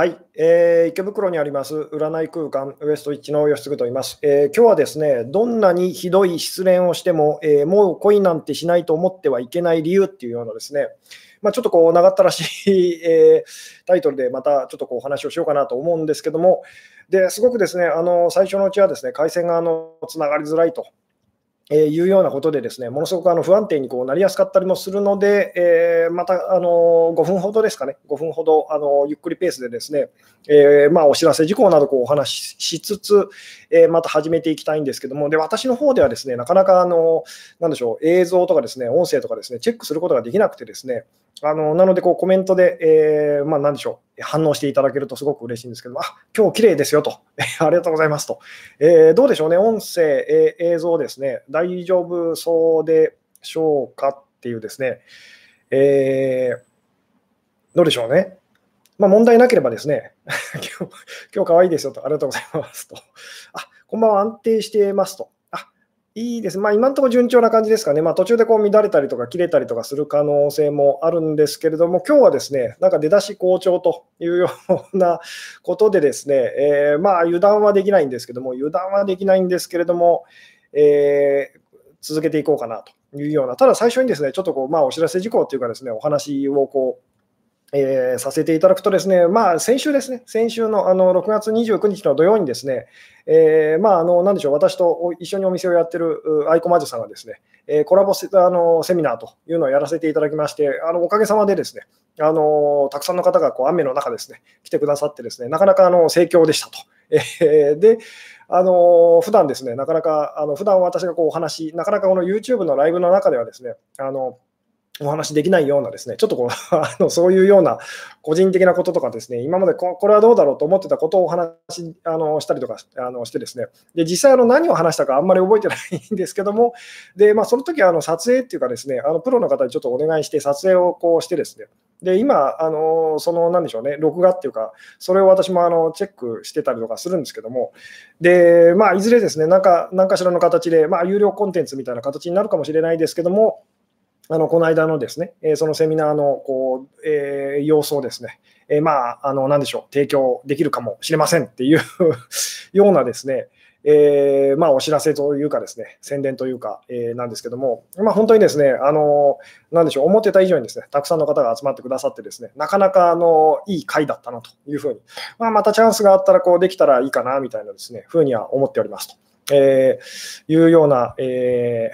はい、えー、池袋にあります占い空間ウエストイッチの吉嗣と言います、えー、今日はですね、どんなにひどい失恋をしても、えー、もう恋なんてしないと思ってはいけない理由っていうようなですね、まあ、ちょっとこう長ったらしい、えー、タイトルでまたちょっとこうお話をしようかなと思うんですけども、ですごくですね、あの最初のうちはですね、回線があのつながりづらいと。えーいうようなことで、ですねものすごくあの不安定にこうなりやすかったりもするので、えー、またあの5分ほどですかね、5分ほどあのゆっくりペースでですね、えー、まあ、お知らせ事項などこうお話ししつつ、え、また始めていきたいんですけども、で私の方ではですねなかなかあのなんでしょう映像とかですね音声とかですねチェックすることができなくてですね、あのなのでこうコメントで、えー、まあ、何でしょう。反応していただけるとすごく嬉しいんですけども、あ今日綺麗ですよと、ありがとうございますと、えー、どうでしょうね、音声、えー、映像ですね、大丈夫そうでしょうかっていうですね、え、どうでしょうね。まあ、問題なければですね、今日、今日可愛いですよと、ありがとうございますと、あこんばんは、安定していますと、いいです。まあ、今のところ順調な感じですかね。まあ、途中でこう乱れたりとか切れたりとかする可能性もあるんですけれども、今日はですね、なんか出だし好調というようなことでですね、えー、まあ、油断はできないんですけども、油断はできないんですけれども、えー、続けていこうかなというような、ただ最初にですね、ちょっとこう、まあ、お知らせ事項というかですね、お話をこう、えー、させていただくとですね、まあ、先週ですね、先週のあの6月29日の土曜にですね、えー、まあ、あの、なんでしょう、私と一緒にお店をやってるアイコマジさんがですね、えー、コラボあのセミナーというのをやらせていただきまして、あのおかげさまでですね、あのたくさんの方がこう雨の中ですね、来てくださってですね、なかなかあの盛況でしたと。えー、で、あの普段ですね、なかなか、あの普段私がこうお話、なかなかこの YouTube のライブの中ではですね、あのお話できないようなですね、ちょっとこう あのそういうような個人的なこととかですね、今までここれはどうだろうと思ってたことをお話あのしたりとかあのしてですね、で実際あの何を話したかあんまり覚えてないんですけども、でまあ、その時はあの撮影っていうかですね、あのプロの方にちょっとお願いして撮影をこうしてですね、で今、あのそのなんでしょうね、録画っていうか、それを私もあのチェックしてたりとかするんですけども、でまあ、いずれですね、なんか何かしらの形で、まあ、有料コンテンツみたいな形になるかもしれないですけども、あのこの間のですね、えそのセミナーのこう、えー、様子をですね、え、まあ、あの、なんでしょう、提供できるかもしれませんっていう ようなですね、えー、まあ、お知らせというかですね、宣伝というか、えー、なんですけども、まあ、本当にですね、あの、なんでしょう、思ってた以上にですね、たくさんの方が集まってくださってですね、なかなか、あの、いい回だったなというふうに、まあ、またチャンスがあったら、こう、できたらいいかな、みたいなですね、ふうには思っておりますと、えー、いうような、え、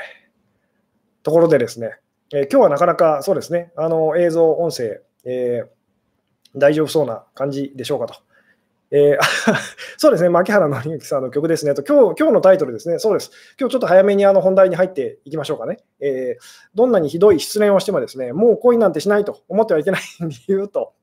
ところでですね、えー、今日はなかなかそうですね、あの映像、音声、えー、大丈夫そうな感じでしょうかと。えー、そうですね、牧原紀之さんの曲ですね。と今日、今日のタイトルですね、そうです、今日ちょっと早めにあの本題に入っていきましょうかね、えー、どんなにひどい失恋をしてもですね、もう恋なんてしないと思ってはいけない理由と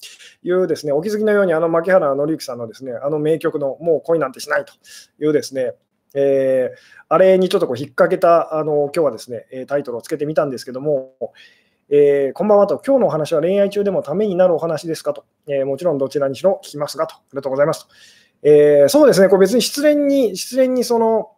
いうですね、お気づきのように、あの牧原紀之さんのですね、あの名曲のもう恋なんてしないというですね、えー、あれにちょっとこう引っ掛けた、あの今日はですね、タイトルをつけてみたんですけども、えー、こんばんはと、今日のお話は恋愛中でもためになるお話ですかと、えー、もちろんどちらにしろ聞きますがと、ありがとうございますと。えー、そうですね、これ別に失恋に、失恋にその、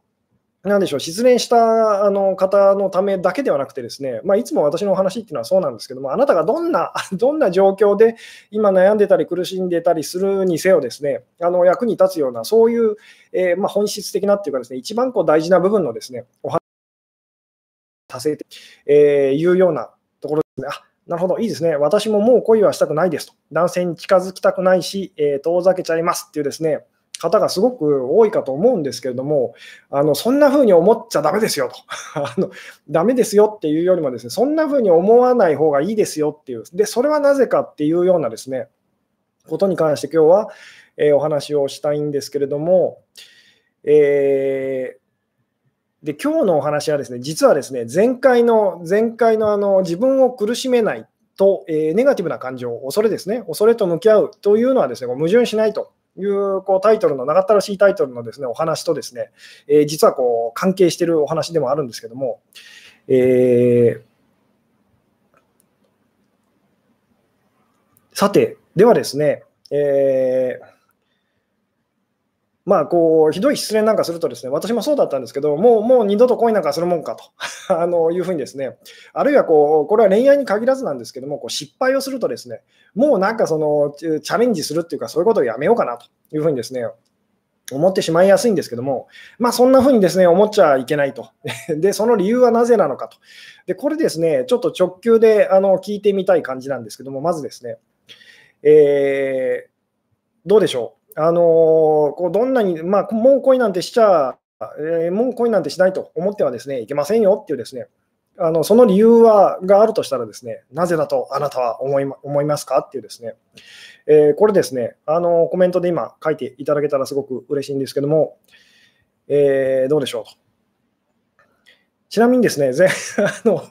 なんでしょう、失恋したあの方のためだけではなくてですね、まあ、いつも私のお話っていうのはそうなんですけども、あなたがどんな、どんな状況で今悩んでたり苦しんでたりするにせよですね、あの役に立つような、そういう、えー、まあ、本質的なっていうかですね、一番こう大事な部分のですね、お話させて、えー、いうようなところですね。あなるほど、いいですね。私ももう恋はしたくないですと。男性に近づきたくないし、えー、遠ざけちゃいますっていうですね、方がすごく多いかと思うんですけれども、あのそんな風に思っちゃだめですよと。あの、ダメですよっていうよりも、ですねそんな風に思わない方がいいですよっていう、でそれはなぜかっていうようなですねことに関して今日は、えー、お話をしたいんですけれども、えー、で今日のお話はですね実はですね前回の前回のあの自分を苦しめないと、えー、ネガティブな感情、恐れですね、恐れと向き合うというのはですね矛盾しないと。いうこうタイトルの長ったらしいタイトルのですねお話とですね、えー、実はこう関係しているお話でもあるんですけども、えー、さて、ではですね、えー、まあ、こう、ひどい失恋なんかするとですね、私もそうだったんですけど、もう、もう二度と恋なんかするもんかと あのいうふうにですね、あるいはこう、これは恋愛に限らずなんですけども、こう失敗をするとですね、もうなんかその、チャレンジするっていうか、そういうことをやめようかなというふうにですね、思ってしまいやすいんですけども、まあ、そんなふうにですね、思っちゃいけないと。で、その理由はなぜなのかと。で、これですね、ちょっと直球であの聞いてみたい感じなんですけども、まずですね、えー、どうでしょう？あのー、こうどんなに、まあ、もう恋なんてしちゃ、えー、もう恋なんてしないと思ってはですねいけませんよっていうですね、あのその理由はがあるとしたらですね、なぜだとあなたは思い思いますかっていうですね、えー、これですね、あのコメントで今書いていただけたらすごく嬉しいんですけども、えー、どうでしょうと。ちなみにですね、あの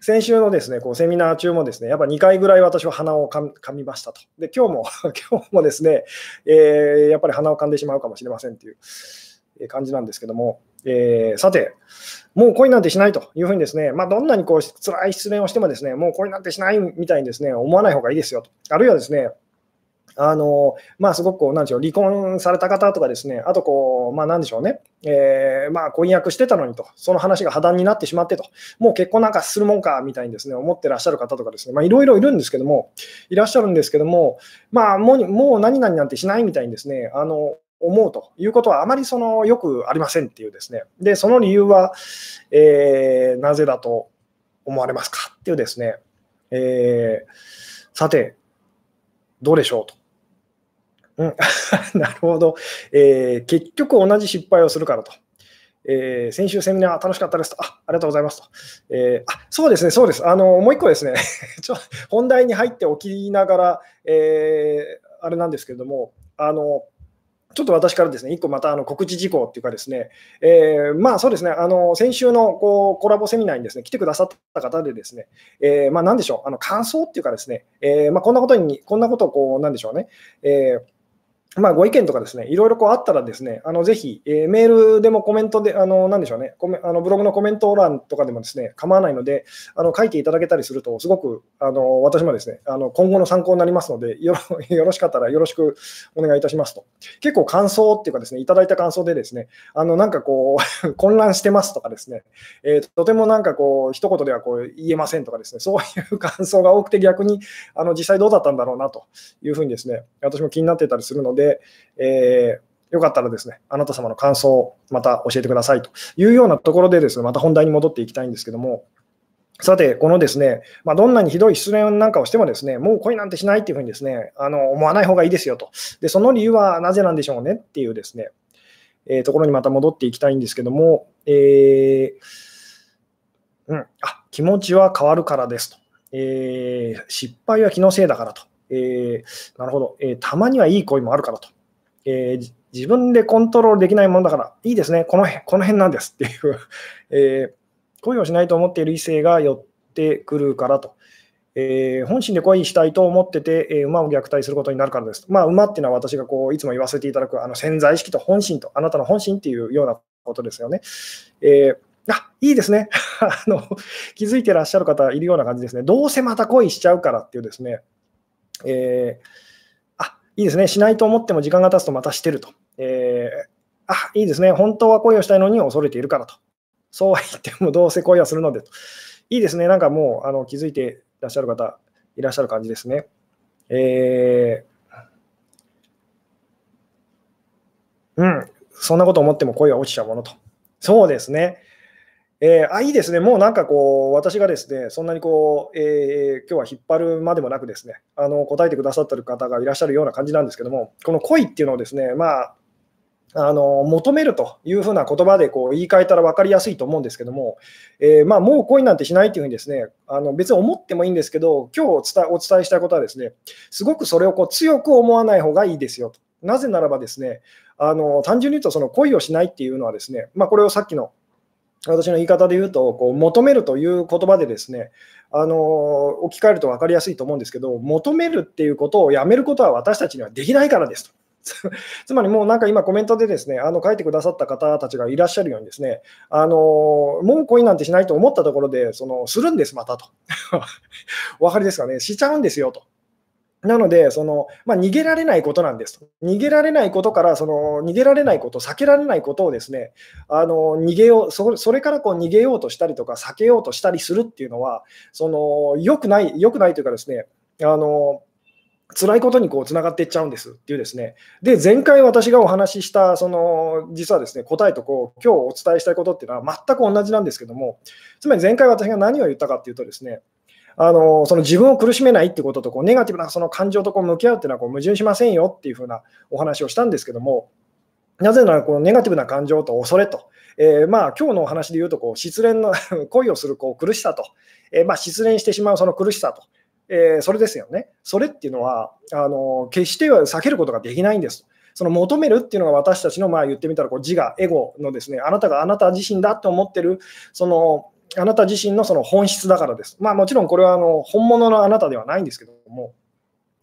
先週のですねこうセミナー中もですね、やっぱ2回ぐらい私は鼻をかみましたと。で、今日も 今日もですね、えー、やっぱり鼻を噛んでしまうかもしれませんという感じなんですけども、えー、さて、もう恋なんてしないというふうにですね、まあ、どんなにこう辛い失恋をしてもですね、もう恋なんてしないみたいにですね、思わない方がいいですよと。あるいはですね、あのまあ、すごくこうなんでしょう離婚された方とかですね、あとこう、まあ、なんでしょうね、えー、まあ、婚約してたのにと、その話が破談になってしまってと、もう結婚なんかするもんかみたいにですね思ってらっしゃる方とかですね、まあ、いろいろいるんですけども、いらっしゃるんですけども、まあ、もうもう何々なんてしないみたいにですね、あの思うということはあまりそのよくありませんっていうですね、でその理由は、えー、なぜだと思われますかっていうですね、えー、さて、どうでしょうと。うん、なるほど、えー、結局同じ失敗をするからと。えー、先週セミナー楽しかったですと。あありがとうございますと。えー、あそうですね、そうです。あのもう一個ですね ちょ、本題に入っておきながら、えー、あれなんですけれども、あのちょっと私からですね、1個またあの告知事項っていうかですね、えー、まあそうですね、あの先週のこうコラボセミナーにですね来てくださった方でですね、えー、まあ何でしょう、あの感想っていうかですね、えー、まあこんなことに、こんなことをこう、なんでしょうね、えーまあ、ご意見とかですね、いろいろこうあったらですね、あのぜひ、えー、メールでもコメントで、あのなんでしょうねコメ、あのブログのコメント欄とかでもですね、構わないので、あの書いていただけたりすると、すごくあの私もですね、あの今後の参考になりますのでよろ、よろしかったらよろしくお願いいたしますと。結構感想っていうかですね、いただいた感想でですね、あのなんかこう、混乱してますとかですね、えー、とてもなんかこう、一言ではこう言えませんとかですね、そういう感想が多くて逆にあの実際どうだったんだろうなというふうにですね、私も気になってたりするので、でえーよかったらですね、あなた様の感想をまた教えてくださいというようなところでですね、また本題に戻っていきたいんですけども、さて、このですね、まあ、どんなにひどい失恋なんかをしてもですね、もう恋なんてしないっていうふうにですね、あの思わない方がいいですよと。で、その理由はなぜなんでしょうねっていうですね、えー、ところにまた戻っていきたいんですけども、えー、うん、あ、気持ちは変わるからですと。えー、失敗は気のせいだからと。えー、なるほど、えー、たまにはいい恋もあるからと。えー、自分でコントロールできないものだから、いいですね、この辺この辺なんですっていう えー、恋をしないと思っている異性が寄ってくるからと。えー、本心で恋したいと思ってて、えー、馬を虐待することになるからです。まあ、馬っていうのは私がこういつも言わせていただくあの潜在意識と本心と、あなたの本心っていうようなことですよね。えー、あいいですね あの。気づいてらっしゃる方いるような感じですね。どうせまた恋しちゃうからっていうですね。えーいいですね、しないと思っても時間が経つとまたしてると。えー、あ、いいですね、本当は恋をしたいのに恐れているからと。そうは言ってもどうせ恋はするのでと。いいですね、なんかもうあの気づいていらっしゃる方いらっしゃる感じですね。えー、うん、そんなこと思っても恋は落ちちゃうものと。そうですね。えー、あいいですね、もうなんかこう、私がですね、そんなにこう、えー、今日は引っ張るまでもなくですね、あの答えてくださってる方がいらっしゃるような感じなんですけども、この恋っていうのをですね、まあ、あの求めるというふうな言葉でこう言い換えたら分かりやすいと思うんですけども、えー、まあ、もう恋なんてしないというふうにですねあの別に思ってもいいんですけど、今日お伝お伝えしたいことはですね、すごくそれをこう強く思わない方がいいですよと。なぜならばですね、あの単純に言うとその恋をしないっていうのはですね、まあ、これをさっきの私の言い方で言うと、こう求めるという言葉でですね、あの置き換えると分かりやすいと思うんですけど、求めるっていうことをやめることは私たちにはできないからですと。つまりもうなんか今コメントでですね、あの書いてくださった方たちがいらっしゃるようにですね、あのもう恋なんてしないと思ったところで、そのするんです、またと。お分かりですかね、しちゃうんですよと。なので、そのまあ、逃げられないことなんです。逃げられないことから、その逃げられないこと、避けられないことをですね、あの逃げようそ、れからこう逃げようとしたりとか、避けようとしたりするっていうのは、その良くない、良くないというかですね、あの辛いことにこうつながっていっちゃうんですっていうですね。で、前回私がお話しした、その実はですね、答えとこう今日お伝えしたいことっていうのは全く同じなんですけども、つまり前回私が何を言ったかっていうとですね、あのその自分を苦しめないってこととこうネガティブなその感情とこう向き合うっていうのはこう矛盾しませんよっていうふうなお話をしたんですけども、なぜならこのネガティブな感情と恐れと、えー、まあ今日のお話で言うとこう失恋の 恋をするこう苦しさと、えー、まあ失恋してしまうその苦しさと、えー、それですよね。それっていうのはあの決しては避けることができないんです。その求めるっていうのが私たちのまあ言ってみたらこう自我、エゴのですね、あなたがあなた自身だと思ってるそのあなた自身のその本質だからです。まあ、もちろんこれはあの本物のあなたではないんですけども、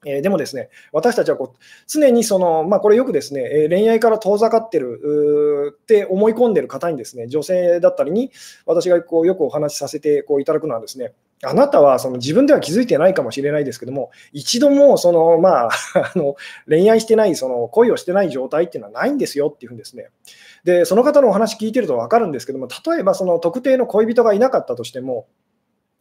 えー、でもですね、私たちはこう常にその、まあ、これよくですね、え恋愛から遠ざかってるって思い込んでる方にですね、女性だったりに私がこうよくお話しさせてこういただくのはですね、あなたはその自分では気づいてないかもしれないですけども、一度もその、まあ、あの恋愛してない、その恋をしてない状態っていうのはないんですよっていうふうにですね、でその方のお話聞いてると分かるんですけども、例えばその特定の恋人がいなかったとしても、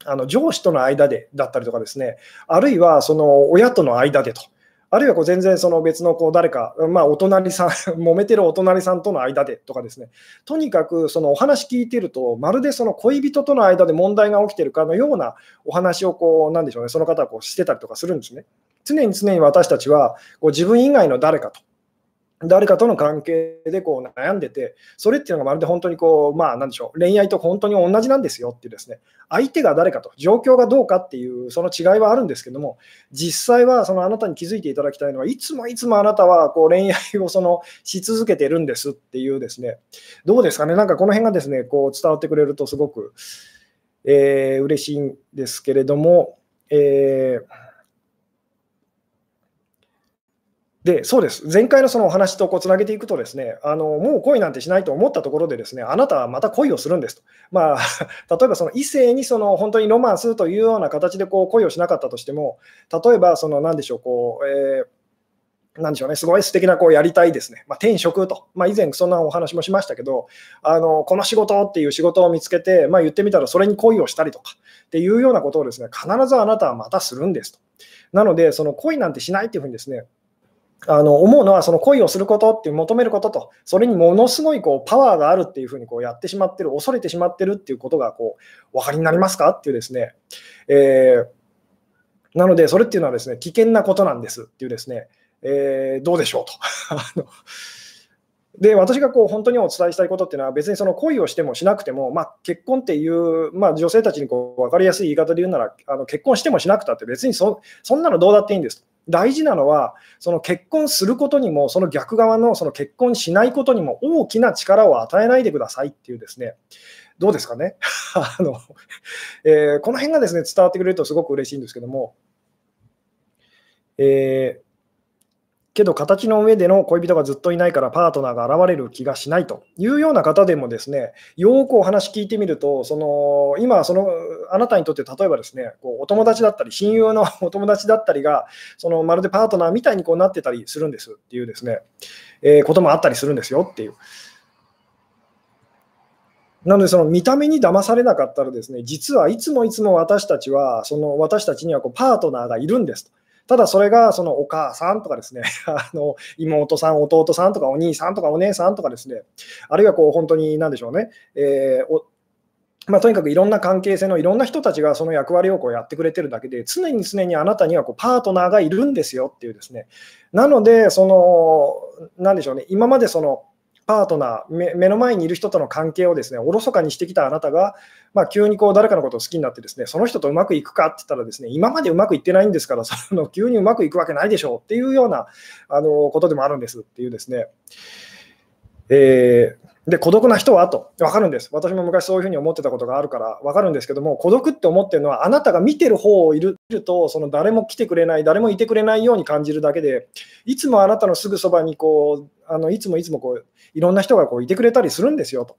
あの上司との間でだったりとかですね、あるいはその親との間でと。あるいはこう全然その別のこう誰か、まあ、お隣さん、揉めてるお隣さんとの間でとかですね、とにかくそのお話聞いてると、まるでその恋人との間で問題が起きてるかのようなお話をこう、なんでしょうね、その方はこうしてたりとかするんですね。常に常に私たちはこう自分以外の誰かと。誰かとの関係でこう悩んでて、それっていうのがまるで本当にこう、まあ、なんでしょう、恋愛と本当に同じなんですよっていうですね、相手が誰かと、状況がどうかっていう、その違いはあるんですけども、実際はそのあなたに気づいていただきたいのは、いつもいつもあなたはこう恋愛をそのし続けてるんですっていうですね、どうですかね、なんかこの辺がですね、こう伝わってくれるとすごく、えー、嬉しいんですけれども、えーで、そうです。前回のそのお話とこうつなげていくとですね、あのもう恋なんてしないと思ったところでですね、あなたはまた恋をするんですと。まあ、例えばその異性にその本当にロマンスというような形でこう恋をしなかったとしても、例えばその何でしょう、こう、えーなんでしょうね、すごい素敵なこうやりたいですね、まあ、転職と、まあ、以前そんなお話もしましたけど、あのこの仕事っていう仕事を見つけて、まあ、言ってみたらそれに恋をしたりとかっていうようなことをですね、必ずあなたはまたするんですと。なので、その恋なんてしないっていうふうにですね、あの思うのは、その恋をすることって求めることと、それにものすごいこうパワーがあるっていうふうにこうやってしまってる、恐れてしまってるっていうことがこうお分かりになりますかっていうですね、えー、なので、それっていうのはですね、危険なことなんですっていうですね、えー、どうでしょうと。で私がこう本当にお伝えしたいことっていうのは、別にその恋をしてもしなくても、まあ、結婚っていう、まあ、女性たちにこう分かりやすい言い方で言うなら、あの結婚してもしなくたって、別にそそんなのどうだっていいんです。大事なのは、その結婚することにも、その逆側のその結婚しないことにも大きな力を与えないでくださいっていうですね、どうですかね？あの、えー、この辺がですね、伝わってくれるとすごく嬉しいんですけども、えーけど形の上での恋人がずっといないからパートナーが現れる気がしないというような方でもですね、よくお話聞いてみると、その今その、あなたにとって例えばですね、こうお友達だったり、親友の お友達だったりが、そのまるでパートナーみたいにこうなってたりするんですっていうですね、えー、こともあったりするんですよっていう。なので、その見た目に騙されなかったらですね、実はいつもいつも私たちは、その私たちにはこうパートナーがいるんですと。ただそれがそのお母さんとかですね、あの妹さん、弟さんとかお兄さんとかお姉さんとかですね、あるいはこう本当に何でしょうね、えーまあ、とにかくいろんな関係性のいろんな人たちがその役割をこうやってくれてるだけで、常に常にあなたにはこうパートナーがいるんですよっていうですね。なので、その、なんでしょうね、今までその、パートナー目、の前にいる人との関係をですね、おろそかにしてきたあなたが、まあ、急にこう誰かのことを好きになってですね、その人とうまくいくかって言ったらですね、今までうまくいってないんですから、その急にうまくいくわけないでしょうっていうようなあのことでもあるんですっていうですね、えーで、孤独な人はと、分かるんです。私も昔そういうふうに思ってたことがあるから分かるんですけども、孤独って思ってるのは、あなたが見てる方をいると、その誰も来てくれない、誰もいてくれないように感じるだけで、いつもあなたのすぐそばにこう、あのいつもいつもこういろんな人がこういてくれたりするんですよと。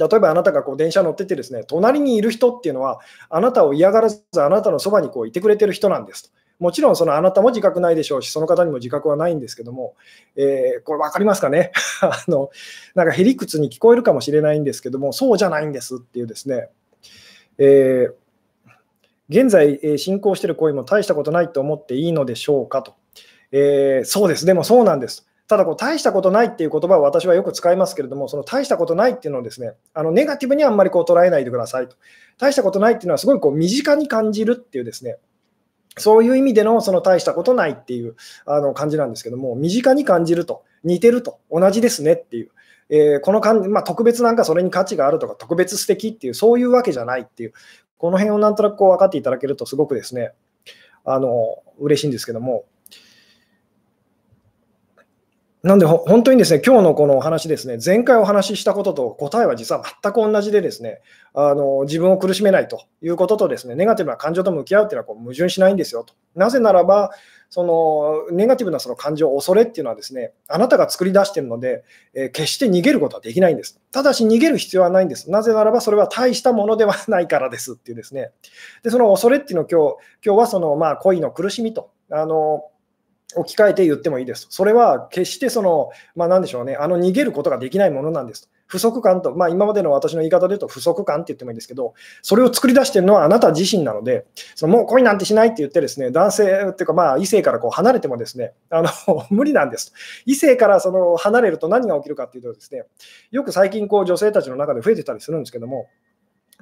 例えばあなたがこう電車乗っててですね、隣にいる人っていうのは、あなたを嫌がらず、あなたのそばにこういてくれてる人なんですと。もちろんそのあなたも自覚ないでしょうし、その方にも自覚はないんですけども、えー、これ分かりますかね？あのなんかへりくつに聞こえるかもしれないんですけども、そうじゃないんですっていうですね、えー、現在進行している行為も大したことないと思っていいのでしょうかと。えー、そうです、でもそうなんです。ただこう、大したことないっていう言葉を私はよく使いますけれども、その大したことないっていうのをですね、あのネガティブにあんまりこう捉えないでくださいと。大したことないっていうのは、すごいこう身近に感じるっていうですね、そういう意味でのその大したことないっていうあの感じなんですけども、身近に感じると、似てると、同じですねっていう、えー、この感じ、まあ、特別なんかそれに価値があるとか、特別素敵っていう、そういうわけじゃないっていう、この辺をなんとなくこう分かっていただけると、すごくですね、あの嬉しいんですけども、なんで、本当にですね、今日のこのお話ですね、前回お話ししたことと答えは実は全く同じでですね、あの自分を苦しめないということとですね、ネガティブな感情と向き合うっていうのはこう矛盾しないんですよと。なぜならば、そのネガティブなその感情、恐れっていうのはですね、あなたが作り出しているので、えー、決して逃げることはできないんです。ただし逃げる必要はないんです。なぜならばそれは大したものではないからですっていうですね。で、その恐れっていうのを今日、今日はそのまあ恋の苦しみと、あの置き換えて言ってもいいです。それは決してその、まあ、なんでしょうね、あの逃げることができないものなんです。不足感と、まあ、今までの私の言い方で言うと不足感って言ってもいいですけど、それを作り出してるのはあなた自身なので、そのもう恋なんてしないって言って、ですね男性っていうか、まあ、異性からこう離れてもですねあの 無理なんです。異性からその離れると何が起きるかっていうと、ですねよく最近こう女性たちの中で増えてたりするんですけども、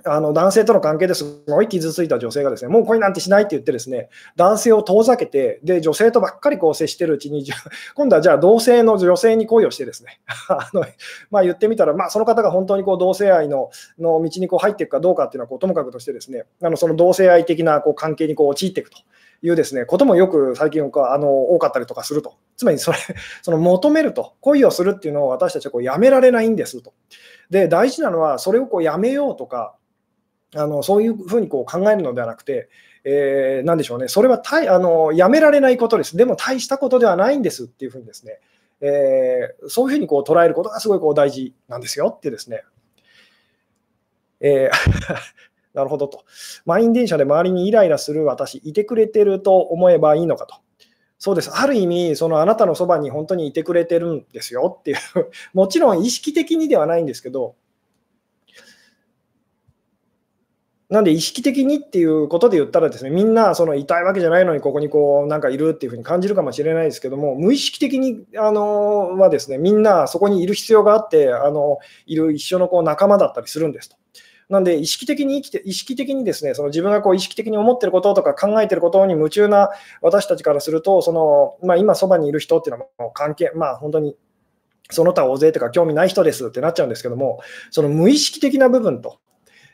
あの男性との関係ですごい傷ついた女性がですねもう恋なんてしないって言ってですね男性を遠ざけてで女性とばっかりこう接してるうちに 今度はじゃあ同性の女性に恋をしてですね あの、まあ、言ってみたら、まあ、その方が本当にこう同性愛のの道にこう入っていくかどうかっていうのはこうともかくとしてですねあのその同性愛的なこう関係にこう陥っていくと。いうですねこともよく最近あの多かったりとかすると、つまりそれ その求めると、恋をするっていうのを私たちはこうやめられないんですと。で、大事なのは、それをこうやめようとか、あのそういうふうにこう考えるのではなくて、えー、なんでしょうね、それはたいあのやめられないことです、でも大したことではないんですっていうふうにですね、えー、そういうふうにこう捉えることがすごいこう大事なんですよってですね。えーなるほどと。満員電車で周りにイライラする私、いてくれてると思えばいいのかと。そうです。ある意味、そのあなたのそばに本当にいてくれてるんですよっていう、もちろん意識的にではないんですけど、なんで意識的にっていうことで言ったらですね、みんなその痛いわけじゃないのにここにこうなんかいるっていうふうに感じるかもしれないですけども、無意識的にあのはですね、みんなそこにいる必要があって、あのいる一緒のこう仲間だったりするんですと。なんで意識的に生きて、意識的にですね、その自分がこう意識的に思ってることとか考えてることに夢中な私たちからすると、そのまあ、今そばにいる人っていうのはもう関係、まあ本当にその他大勢とか興味ない人ですってなっちゃうんですけども、その無意識的な部分と、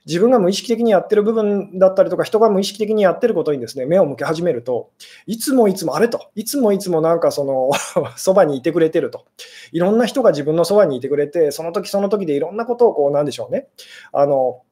自分が無意識的にやってる部分だったりとか、人が無意識的にやってることにですね目を向け始めると、いつもいつもあれと、いつもいつもなんかその そばにいてくれてると、いろんな人が自分のそばにいてくれて、その時その時でいろんなことをこう、なんでしょうね、あの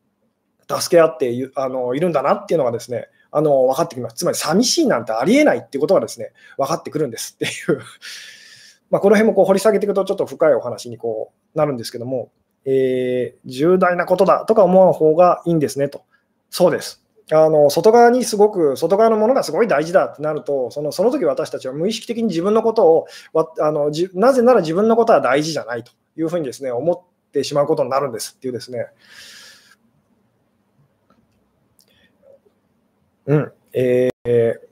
助け合っていあのいるんだなっていうのがですね、あの分かってきます。つまり、寂しいなんてありえないっていうことがですね分かってくるんですっていう。まこの辺もこう掘り下げていくと、ちょっと深いお話にこうなるんですけども、えー、重大なことだとか思う方がいいんですねと。そうです。あの外側にすごく、外側のものがすごい大事だってなると、そのその時私たちは無意識的に自分のことをあのじ、なぜなら自分のことは大事じゃないというふうにですね思ってしまうことになるんですっていうですね。うん。えー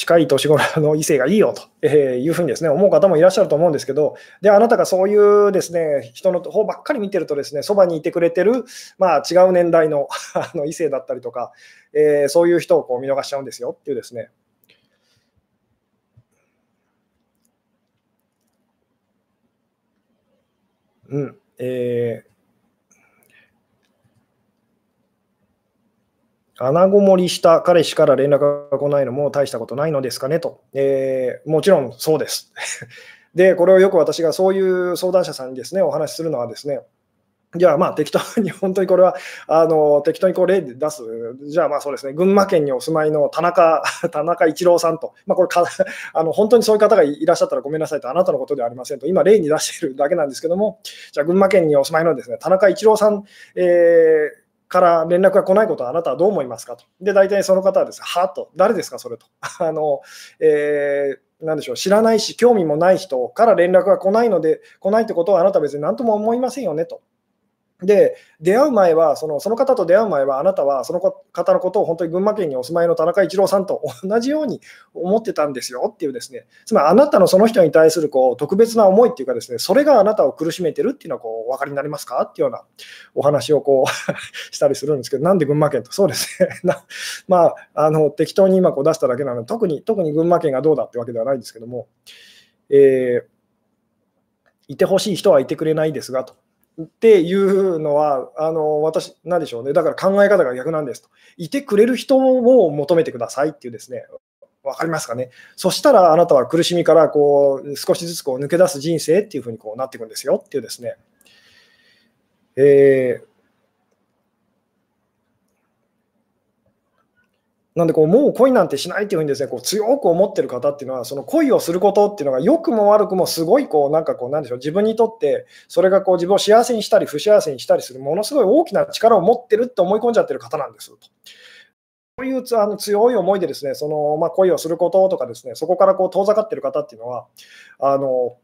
近い年頃の異性がいいよというふうにですね思う方もいらっしゃると思うんですけど、であなたがそういうですね人の方ばっかり見てると、ですねそばにいてくれてる、まあ、違う年代の あの異性だったりとか、えー、そういう人をこう見逃しちゃうんですよっていうですね。うんえー穴ごもりした彼氏から連絡が来ないのも大したことないのですかねと。えー、もちろんそうです。で、これをよく私がそういう相談者さんにですね、お話しするのはですね、じゃあまあ適当に、本当にこれはあの適当にこう例で出す、じゃあまあそうですね、群馬県にお住まいの田中 田中一郎さんと、まあ、これか あの、本当にそういう方がいらっしゃったらごめんなさいと、あなたのことではありませんと、今、例に出しているだけなんですけども、じゃあ群馬県にお住まいのですね田中一郎さん、えーから連絡が来ないことはあなたはどう思いますかと。で、大体その方はですね、はと、誰ですか、それと。あの、えー、なんでしょう、知らないし、興味もない人から連絡が来ないので、来ないってことはあなたは別に何とも思いませんよねと。で、出会う前はその、その方と出会う前は、あなたはその方のことを本当に群馬県にお住まいの田中一郎さんと 同じように思ってたんですよっていうですね、つまりあなたのその人に対するこう特別な思いっていうかですね、それがあなたを苦しめてるっていうのはこうお分かりになりますか？っていうようなお話をこう したりするんですけど、なんで群馬県と、そうですね、まあ、あの適当に今こう出しただけなので、特に特に群馬県がどうだってわけではないんですけども、えー、いてほしい人はいてくれないですがと。っていうのは、あの私、なんでしょうね、だから考え方が逆なんですと。いてくれる人を求めてくださいっていうですね、分かりますかね。そしたらあなたは苦しみからこう少しずつこう抜け出す人生っていうふうにこうなっていくんですよっていうですね。えー、なんでこう、もう恋なんてしないっていうふうにですね、こう強く思ってる方っていうのは、その恋をすることっていうのが、良くも悪くもすごいこう、なんかこう、なんでしょう、自分にとって、それがこう自分を幸せにしたり、不幸せにしたりする、ものすごい大きな力を持ってるって思い込んじゃってる方なんですと。そういうあの強い思いでですね、そのまあ、恋をすることとかですね、そこからこう遠ざかってる方っていうのは、あの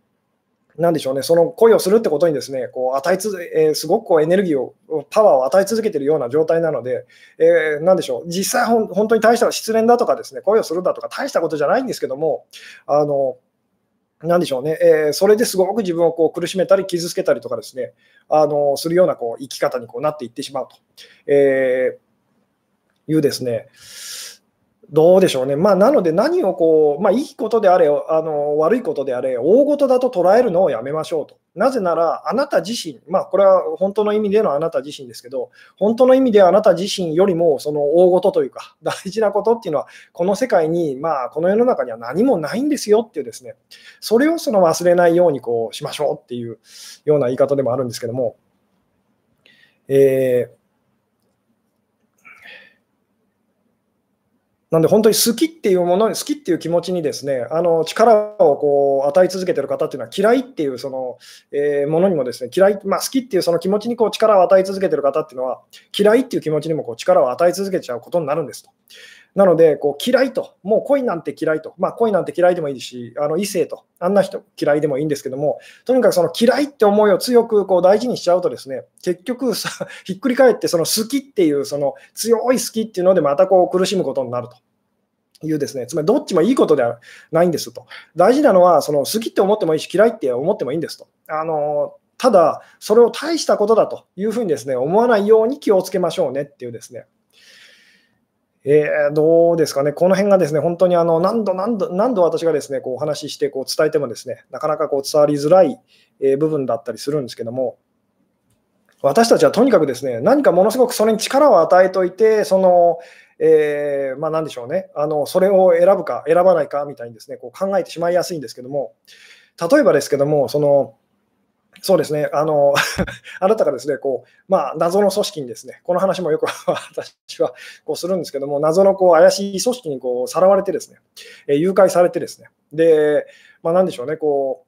なんでしょうね、その恋をするってことにですね、こう与えつ、えー、すごくこうエネルギーを、パワーを与え続けているような状態なので、えー、なんでしょう、実際ほ、本当に大した失恋だとかですね、恋をするだとか、大したことじゃないんですけども、あのなんでしょうね、えー、それですごく自分をこう苦しめたり、傷つけたりとかですね、あのするようなこう生き方にこうなっていってしまうと、え、いうですね、どうでしょうね、まあ、なので何をこう、まあ、いいことであれあの、悪いことであれ、大事だと捉えるのをやめましょうと。なぜなら、あなた自身、まあ、これは本当の意味でのあなた自身ですけど、本当の意味であなた自身よりも、その大事というか、大事なことっていうのは、この世界に、まあ、この世の中には何もないんですよっていうですね、それをその忘れないようにこうしましょうっていうような言い方でもあるんですけども、えーなんで本当に好きっていうものに、好きっていう気持ちにですね、あの力をこう与え続けてる方っていうのは、嫌いっていうその、えー、ものにもですね、嫌い、まあ、好きっていうその気持ちにこう力を与え続けてる方っていうのは、嫌いっていう気持ちにもこう力を与え続けちゃうことになるんですと。なので、こう嫌いと、もう恋なんて嫌いと、まあ、恋なんて嫌いでもいいし、あの異性と、あんな人嫌いでもいいんですけども、とにかくその嫌いって思いを強くこう大事にしちゃうとですね、結局さ、ひっくり返って、その好きっていう、その強い好きっていうので、またこう苦しむことになると。いうですね、つまりどっちもいいことではないんですと。大事なのは、その好きって思ってもいいし、嫌いって思ってもいいんですと。あのただ、それを大したことだというふうにですね思わないように気をつけましょうねっていうですね。えー、どうですかね、この辺がですね本当にあの何度何度何度私がですねこうお話ししてこう伝えてもですねなかなかこう伝わりづらい部分だったりするんですけども、私たちはとにかくですね何かものすごくそれに力を与えといて、そのえー、まあ、なんでしょうね。あの、それを選ぶか選ばないかみたいにですねこう考えてしまいやすいんですけども、例えばですけども、そのそうですね、あの あなたがですねこう、まあ、謎の組織にですね、この話もよく 私はこうするんですけども、謎のこう怪しい組織にこうさらわれてですね、え、誘拐されてですね、で、まあ、なんでしょうね、こう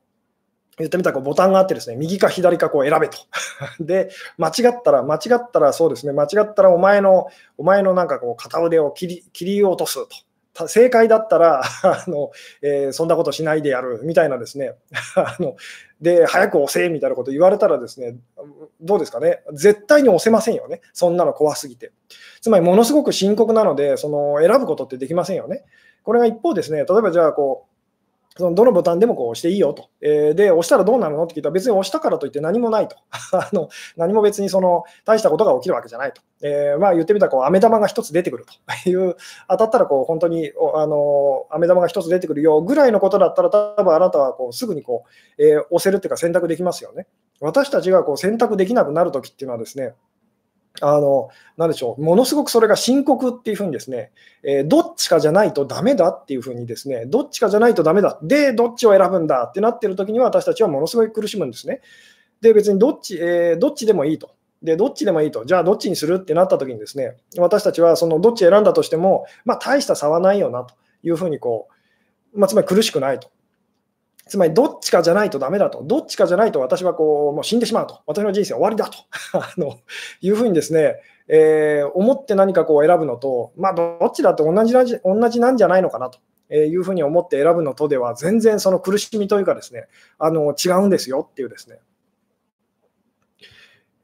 言ってみたらこうボタンがあってですね、右か左かこう選べと。で、間違ったら、間違ったらそうですね、間違ったらお前の、お前のなんかこう片腕を切り切り落とすと。正解だったら あの、えー、そんなことしないでやるみたいなですね、あので、早く押せみたいなこと言われたらですね、どうですかね、絶対に押せませんよね、そんなの怖すぎて。つまり、ものすごく深刻なので、その選ぶことってできませんよね。これが一方ですね、例えばじゃあこう、そのどのボタンでもこう押していいよと。えー、で、押したらどうなるの？って聞いたら、別に押したからといって何もないと。あの何も別にその大したことが起きるわけじゃないと。えー、まあ言ってみたらこう、飴玉が1つ出てくると いう、当たったらこう本当にあの飴玉が1つ出てくるよぐらいのことだったら、多分あなたはこうすぐにこう、えー、押せるっていうか選択できますよね。私たちがこう選択できなくなるときっていうのはですね、あの、なでしょう、ものすごくそれが深刻っていうふうにですね、えー、どっちかじゃないとダメだっていうふうにですね、どっちかじゃないとダメだ。で、どっちを選ぶんだってなってる時には私たちはものすごい苦しむんですね。で、別にどっち、えー、どっちでもいいと。で、どっちでもいいと。じゃあ、どっちにするってなった時にですね、私たちはそのどっち選んだとしても、まあ、大した差はないよなというふうにこう、まあ、つまり苦しくないと。つまりどっちかじゃないとダメだと、どっちかじゃないと私はこうもう死んでしまうと、私の人生終わりだと あのいうふうにですね、えー、思って何かこう選ぶのと、まあ、どっちだって同じ同じなんじゃないのかなと。いうふうに思って選ぶのとでは、全然その苦しみというかですね、あの違うんですよっていうですね。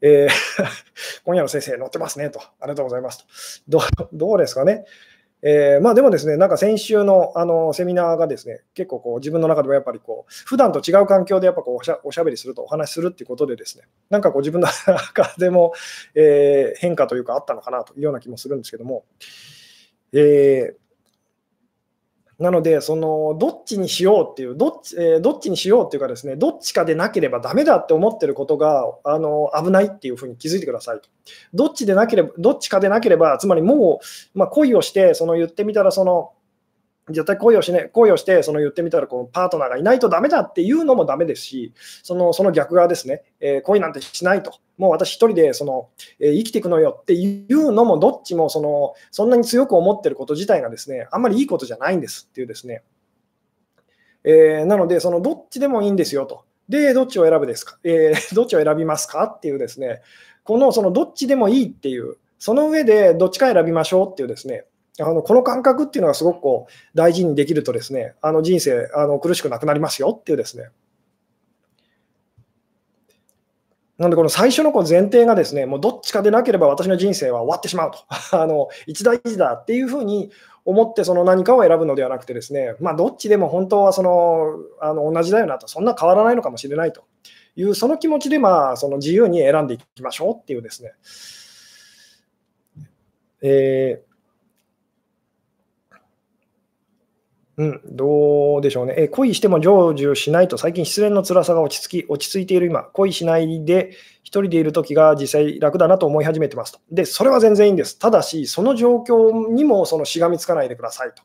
えー、今夜の先生、載ってますねと、ありがとうございますと。どどうですかね。えー、まあ、でもですね、なんか先週のあのセミナーがですね、結構こう自分の中でもやっぱりこう、普段と違う環境でやっぱこうおしゃおしゃべりすると、お話しするっていうことでですね、なんかこう自分の中でも、えー、変化というかあったのかなというような気もするんですけども、えー、なので、そのどっちにしようっていう、どっち,、えー、どっちにしようっていうかですね、どっちかでなければダメだって思ってることがあの危ないっていうふうに気づいてくださいと。どっちでなければ、どっちかでなければ、つまりもう、まあ、恋をして、その言ってみたら、その、絶対恋をし,、ね、恋をして、その言ってみたらこうパートナーがいないとダメだっていうのもダメですし、そのその逆側ですね、えー、恋なんてしないと、もう私一人でその、えー、生きていくのよっていうのも、どっちもそのそんなに強く思ってること自体がですね、あんまりいいことじゃないんですっていうですね。えー、なので、そのどっちでもいいんですよと。で、どっちを選ぶですか、えー、どっちを選びますかっていうですね、このそのどっちでもいいっていう、その上でどっちか選びましょうっていうですね、あのこの感覚っていうのがすごくこう大事にできるとですね、あの人生あの苦しくなくなりますよっていうですね。なので、この最初のこう前提がですね、もうどっちかでなければ私の人生は終わってしまうと、あの一大事だっていうふうに思ってその何かを選ぶのではなくてですね、まあ、どっちでも本当はそのあの同じだよなと、そんな変わらないのかもしれないという、その気持ちでまあその自由に選んでいきましょうっていうですね。えーうん、どうでしょうね。え恋しても成就しないと最近失恋の辛さが落ち着き、落ち着いている今、恋しないで1人でいるときが実際楽だなと思い始めてますと。で、それは全然いいんです。ただし、その状況にもそのしがみつかないでくださいと。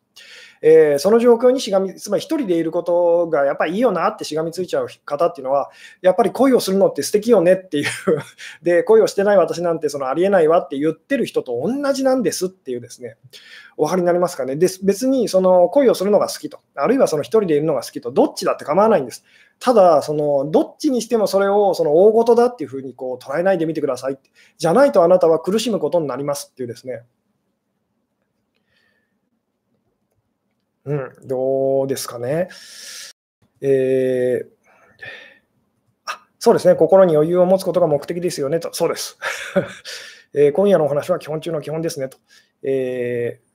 えー、その状況にしがみ、つまり一人でいることがやっぱりいいよなってしがみついちゃう方っていうのは、やっぱり恋をするのって素敵よねっていう で、恋をしてない私なんてそのありえないわって言ってる人と同じなんですっていうですね、お分かりになりますかね？で別にその恋をするのが好きと、あるいはその一人でいるのが好きと、どっちだって構わないんです。ただ、そのどっちにしてもそれをその大事だっていうふうにこう捉えないでみてください。じゃないとあなたは苦しむことになりますっていうですね。うん、どうですかね。えー、あそうですね、心に余裕を持つことが目的ですよねと、そうです。えー、今夜のお話は基本中の基本ですねと。えー、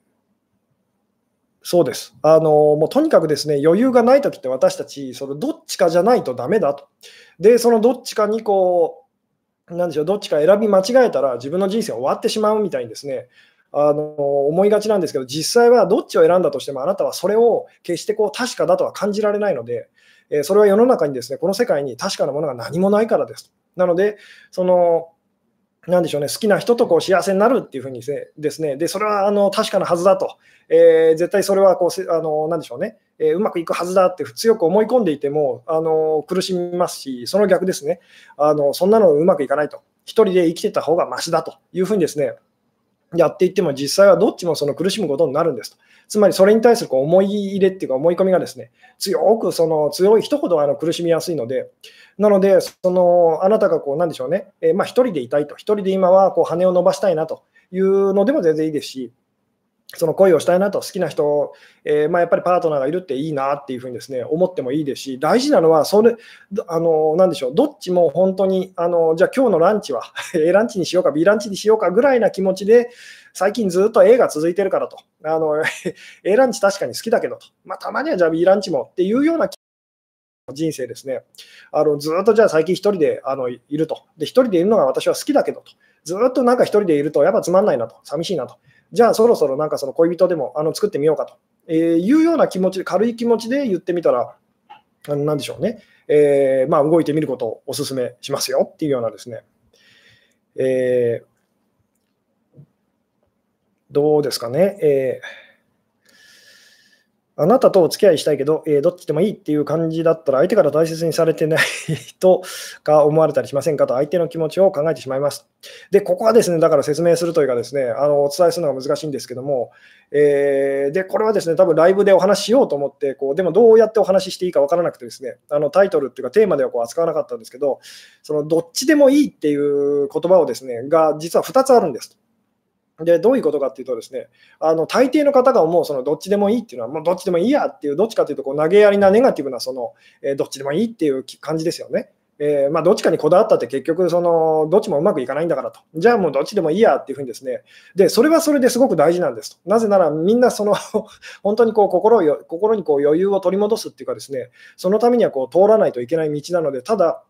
そうです。あのもうとにかくですね、余裕がないときって私たち、そのどっちかじゃないとダメだと。で、そのどっちかにこう、なんでしょう、どっちか選び間違えたら自分の人生終わってしまうみたいにですね、あの思いがちなんですけど、実際はどっちを選んだとしても、あなたはそれを決してこう確かだとは感じられないので、えそれは世の中にですね、この世界に確かなものが何もないからです。なので、そのなでしょうね、好きな人とこう幸せになるっていうふうにですね、でそれはあの確かなはずだと、えー、絶対それはこうあのなでしょうね、えー、うまくいくはずだって強く思い込んでいてもあの苦しみますし、その逆ですね。あの、そんなのうまくいかないと、一人で生きてた方がましだというふうにですね、やっていっても実際はどっちもその苦しむことになるんですと。つまりそれに対するこう思い入れっていうか思い込みがですね強くその強い人ほどあの苦しみやすいので、なので、そのあなたがこうなんでしょうね、えー、まあ、一人でいたいと、一人で今はこう羽を伸ばしたいなというのでも全然いいですし、その恋をしたいなと、好きな人、えー、まあ、やっぱりパートナーがいるっていいなっていうふうにです、ね、思ってもいいですし、大事なのはそれ、あのなでしょう、どっちも本当に、あのじゃあ今日のランチは A ランチにしようか、B ランチにしようかぐらいな気持ちで、最近ずっと A が続いてるからと、あの A ランチ確かに好きだけどと、まあ、たまにはじゃあ B ランチもっていうような人生ですね、あのずっとじゃあ最近1人であのいると、で1人でいるのが私は好きだけどと、ずっとなんか1人でいるとやっぱつまんないなと、寂しいなと。じゃあそろそろなんかその恋人でもあの作ってみようかと、えいうような気持ちで、軽い気持ちで言ってみたら、なんでしょうね、えー、まあ、動いてみることをお勧めしますよっていうようなですね、えー、どうですかね、えあなたとお付き合いしたいけど、えー、どっちでもいいっていう感じだったら、相手から大切にされてないとか 思われたりしませんかと、相手の気持ちを考えてしまいます。で、ここはですね、だから説明するというかですね、あのお伝えするのが難しいんですけども、えー、で、これはですね、多分ライブでお話ししようと思って、こうでもどうやってお話ししていいか分からなくてですね、あのタイトルっていうかテーマではこう扱わなかったんですけど、そのどっちでもいいっていう言葉をですね、が実は2つあるんです。で、どういうことかっていうとですね、あの大抵の方が思うそのどっちでもいいっていうのは、もうどっちでもいいやっていう、どっちかというとこう投げやりなネガティブなその、えー、どっちでもいいっていう感じですよね。えー、まあ、どっちかにこだわったって結局そのどっちもうまくいかないんだからと。じゃあもうどっちでもいいやっていうふうにですね。で、それはそれですごく大事なんですと。なぜならみんなその 本当にこう心を心にこう余裕を取り戻すっていうかですね、そのためにはこう通らないといけない道なので、ただ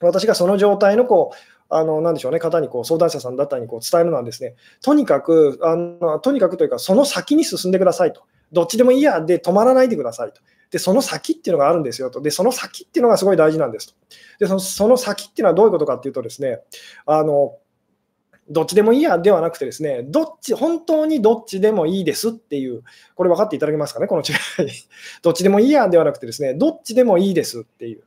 私がその状態のこうあの、なでしょうね、方にこう相談者さんだったりにこう伝えるのはですね、とにかく、あのとにかくというか、その先に進んでくださいと。どっちでもいいやで止まらないでくださいと。で、その先っていうのがあるんですよと。で、その先っていうのがすごい大事なんですと。で、そのその先っていうのはどういうことかっていうとですね、あの、どっちでもいいやではなくてですね、どっち、本当にどっちでもいいですっていう、これ分かっていただけますかね、この違い。どっちでもいいやではなくてですね、どっちでもいいですっていう。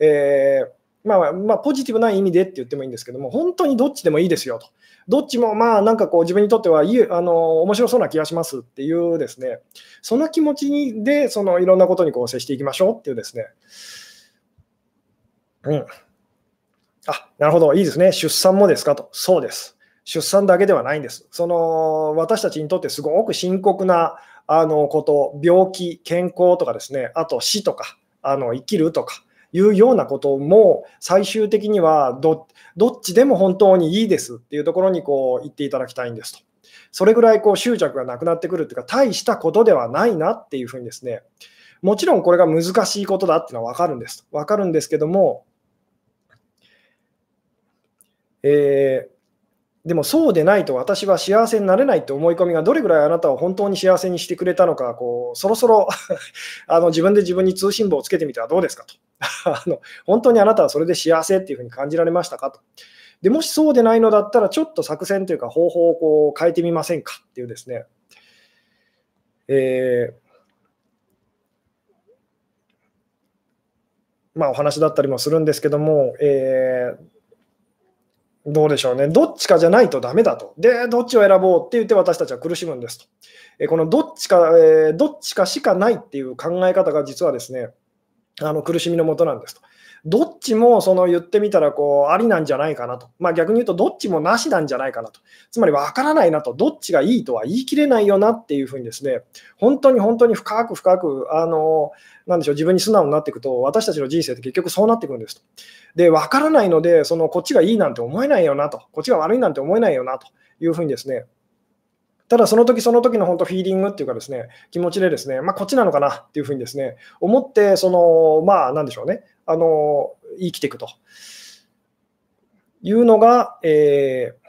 えーまあ、まあ、ポジティブな意味でって言ってもいいんですけども、本当にどっちでもいいですよと。どっちもまあなんかこう自分にとってはいいあの面白そうな気がしますっていうですね、その気持ちでそのいろんなことにこう接していきましょうっていうですね。うん。あ、なるほど、いいですね。出産もですかと。そうです。出産だけではないんです。その私たちにとってすごく深刻なあのこと、病気、健康とかですね、あと死とか、あの生きるとか、いうようなことも最終的にはどっちでも本当にいいですっていうところにこう言っていただきたいんですと。それぐらいこう執着がなくなってくるっていうか、大したことではないなっていうふうにですね、もちろんこれが難しいことだっていうのは分かるんです。分かるんですけども、えーでもそうでないと私は幸せになれないって思い込みがどれぐらいあなたを本当に幸せにしてくれたのか、こうそろそろ あの自分で自分に通信簿をつけてみてはどうですかと あの。本当にあなたはそれで幸せっていうふうに感じられましたかと。でもしそうでないのだったら、ちょっと作戦というか方法をこう変えてみませんかっていうですね。えーまあ、お話だったりもするんですけども、えーどうでしょうね、どっちかじゃないとダメだと。で、どっちを選ぼうって言って私たちは苦しむんですと。えこのどっちか、えー、どっちかしかないっていう考え方が実はですね、あの苦しみのもとなんですと。どっちもその言ってみたらこうありなんじゃないかなと。まあ、逆に言うとどっちもなしなんじゃないかなと。つまり分からないなと。どっちがいいとは言い切れないよなっていうふうにですね、本当に本当に深く深く、あの、なんでしょう、自分に素直になっていくと、私たちの人生って結局そうなっていくんですと。で、分からないので、そのこっちがいいなんて思えないよなと。こっちが悪いなんて思えないよなというふうにですね、ただその時その時の本当フィーリングっていうかですね、気持ちでですね、まあ、こっちなのかなっていうふうにですね、思って、その、まあ、なんでしょうね、あの、生きていくと。いうのが、えー、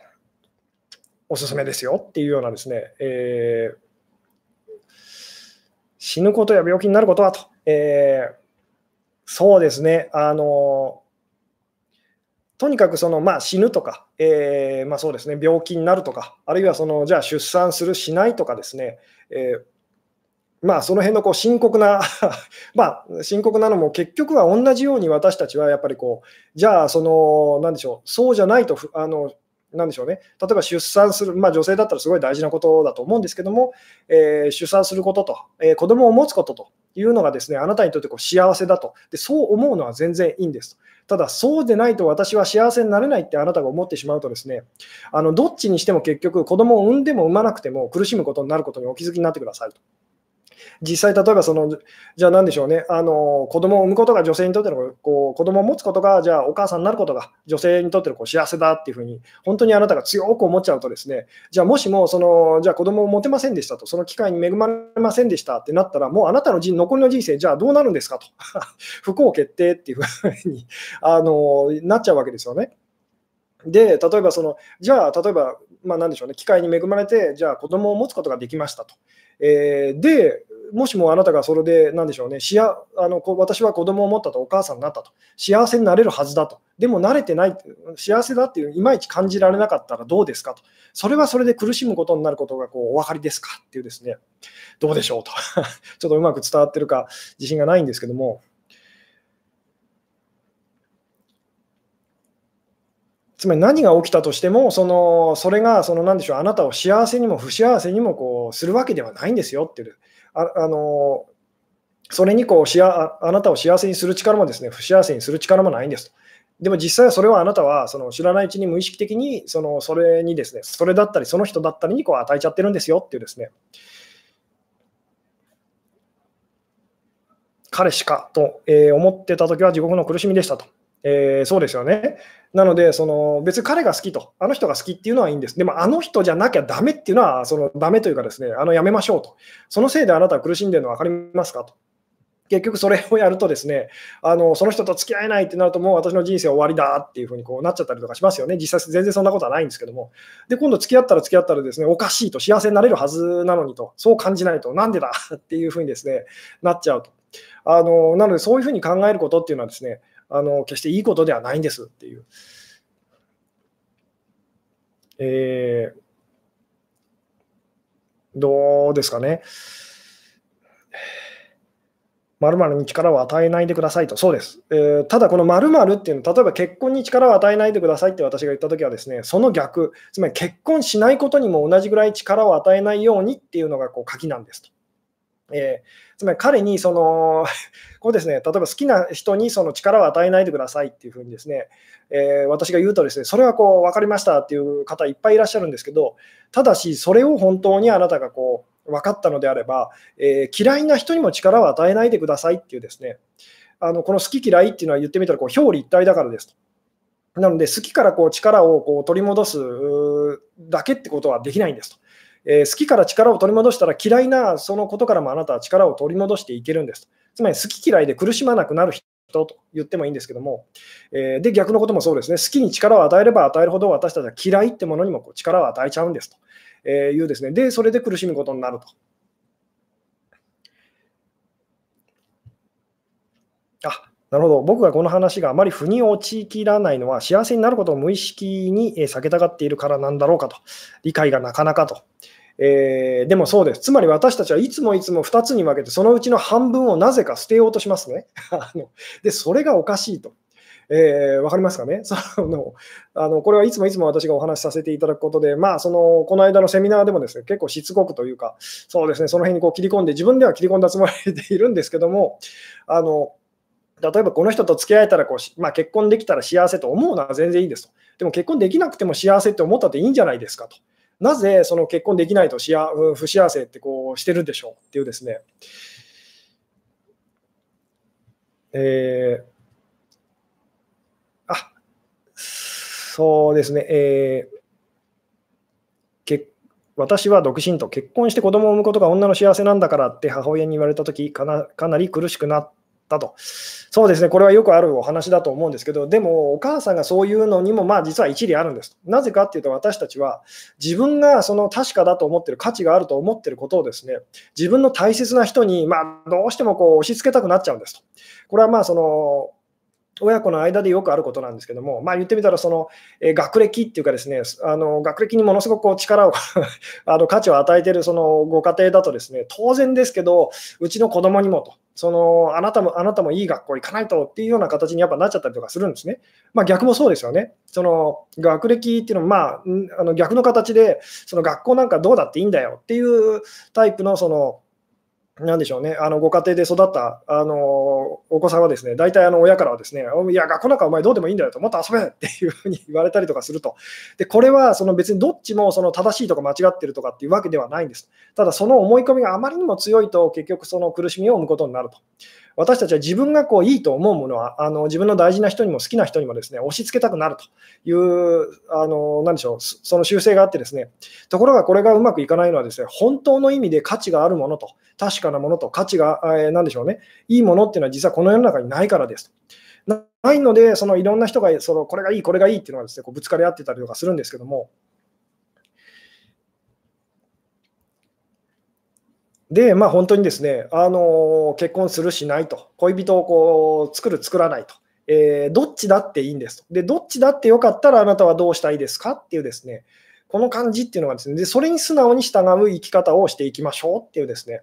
おすすめですよっていうようなですね、えー、死ぬことや病気になることはと、えー、そうですね、あの、とにかくその、まあ、死ぬとか、えー、まあ、そうですね、病気になるとか、あるいはそのじゃあ出産する、しないとかですね、えー、まあ、その辺のこう深刻な まあ、深刻なのも結局は同じように私たちはやっぱりこう、じゃあ、その、なんでしょう、そうじゃないと、あのなんでしょうね、例えば出産する、まあ、女性だったらすごい大事なことだと思うんですけども、えー、出産することと、えー、子供を持つことというのがですねあなたにとってこう幸せだと。で、そう思うのは全然いいんですただ、そうでないと私は幸せになれないってあなたが思ってしまうとですね、あのどっちにしても結局、子供を産んでも産まなくても苦しむことになることにお気づきになってくださいと。実際、例えばその、じゃあ何でしょうね、あの子供を産むことが女性にとってのこう、子供を持つことが、じゃあお母さんになることが女性にとってのこう幸せだっていうふうに、本当にあなたが強く思っちゃうとですね、じゃあもしもその、じゃあ子供を持てませんでしたと、その機会に恵まれませんでしたってなったら、もうあなたの人残りの人生、じゃあどうなるんですかと、不幸決定っていうふうにあのなっちゃうわけですよね。で、例えばその、じゃあ、例えば、まあ、なんでしょうね、機会に恵まれて、じゃあ、子供を持つことができましたと。えー、で、もしもあなたがそれで、なんでしょうね、しあの私は子供を持ったと、お母さんになったと、幸せになれるはずだと、でも慣れてない、幸せだっていう、いまいち感じられなかったらどうですかと、それはそれで苦しむことになることがこうお分かりですかっていうですね、どうでしょうと、ちょっとうまく伝わってるか自信がないんですけども。つまり何が起きたとしても、そのそれがその何でしょう、あなたを幸せにも不幸せにもこうするわけではないんですよっていう。ああのそれにこうしああなたを幸せにする力もですね、不幸せにする力もないんですと。でも実際はそれはあなたはその知らないうちに無意識的にそのそれにですね、それだったりその人だったりにこう与えちゃってるんですよっていうですね。彼しかと、思ってたときは地獄の苦しみでしたと。えー、そうですよね。なので、その別に彼が好きと、あの人が好きっていうのはいいんです。でも、あの人じゃなきゃだめっていうのは、そのダメというかですね、あのやめましょうと。そのせいであなたは苦しんでるの分かりますかと。結局それをやるとですね、あのその人と付き合えないってなると、もう私の人生終わりだっていうふうにこうなっちゃったりとかしますよね。実際全然そんなことはないんですけども。で、今度付き合ったら付き合ったらですね、おかしいと、幸せになれるはずなのにと、そう感じないと、なんでだ？っていうふうにですね、なっちゃうと。あのなので、そういうふうに考えることっていうのはですね、あの決していいことではないんですっていう。えー、どうですかね。〇〇に力を与えないでくださいと、そうです。えー、ただ、この〇〇っていうのは、例えば結婚に力を与えないでくださいって私が言ったときはですね、その逆、つまり結婚しないことにも同じぐらい力を与えないようにっていうのがこう鍵なんですと。えー、つまり彼にその、こうですね、例えば好きな人にその力を与えないでくださいっていうふうにですね、えー、私が言うとですね、それはこう分かりましたっていう方いっぱいいらっしゃるんですけど、ただし、それを本当にあなたがこう分かったのであれば、えー、嫌いな人にも力を与えないでくださいっていうですね、あのこの好き嫌いっていうのは言ってみたらこう表裏一体だからですと。なので、好きからこう力をこう取り戻すだけってことはできないんですと。えー、好きから力を取り戻したら嫌いなそのことからもあなたは力を取り戻していけるんです。つまり好き嫌いで苦しまなくなる人と言ってもいいんですけども、えー、で逆のこともそうですね、好きに力を与えれば与えるほど私たちは嫌いってものにもこう力を与えちゃうんですというですね、で、それで苦しむことになると。あなるほど。僕がこの話があまり腑に陥らないのは、幸せになることを無意識に避けたがっているからなんだろうかと。理解がなかなかと。えー、でもそうです。つまり私たちはいつもいつも2つに分けて、そのうちの半分をなぜか捨てようとしますね。で、それがおかしいと。えー、分かりますかね？そのあのこれはいつもいつも私がお話しさせていただくことで、まあ、そのこの間のセミナーでもですね結構しつこくというか、そうですねその辺にこう切り込んで、自分では切り込んだつもりでいるんですけども、あの例えばこの人と付き合えたらこう、まあ、結婚できたら幸せと思うのは全然いいですと。でも結婚できなくても幸せって思ったっていいんじゃないですかと。なぜその結婚できないとしや不幸せってこうしてるんでしょうっていうですね。えー、あそうですね、えーけ私は独身と結婚して子供を産むことが女の幸せなんだからって母親に言われたときかな、かなり苦しくなったと。そうですね、これはよくあるお話だと思うんですけど、でもお母さんがそういうのにも、まあ実は一理あるんです。なぜかっていうと、私たちは自分がその確かだと思ってる、価値があると思ってることをですね、自分の大切な人に、まあ、どうしてもこう押し付けたくなっちゃうんですと。これはまあその親子の間でよくあることなんですけども、まあ、言ってみたらその、え学歴っていうかですね、あの学歴にものすごくこう力を あの価値を与えているそのご家庭だとですね、当然ですけど、うちの子供にもと、そのあなたもあなたもいい学校行かないとっていうような形にやっぱなっちゃったりとかするんですね。まあ、逆もそうですよね。その学歴っていうのも、まあ、あの逆の形で、その学校なんかどうだっていいんだよっていうタイプのそのなんでしょうね、あのご家庭で育ったあのお子さんはですね、大体あの親からはですね、いや、学校なんかお前どうでもいいんだよと、もっと遊べっていうふうに言われたりとかすると。で、これはその別にどっちもその正しいとか間違ってるとかっていうわけではないんです。ただ、その思い込みがあまりにも強いと、結局その苦しみを生むことになると。私たちは自分がこういいと思うものはあの自分の大事な人にも好きな人にもですね押し付けたくなるというあの何でしょうその習性があってですねところがこれがうまくいかないのはですね本当の意味で価値があるものと確かなものと価値が、えー、何でしょうねいいものっていうのは実はこの世の中にないからです。ないので、そのいろんな人がそのこれがいい、これがいいっていうのがです、ね、こうぶつかり合ってたりとかするんですけども、で、まあ、本当にですね、あの結婚する、しないと、恋人をこう作る、作らないと、えー、どっちだっていいんですと。で、どっちだってよかったらあなたはどうしたいですかっていうですね、この感じっていうのがですね、でそれに素直に従う生き方をしていきましょうっていうですね、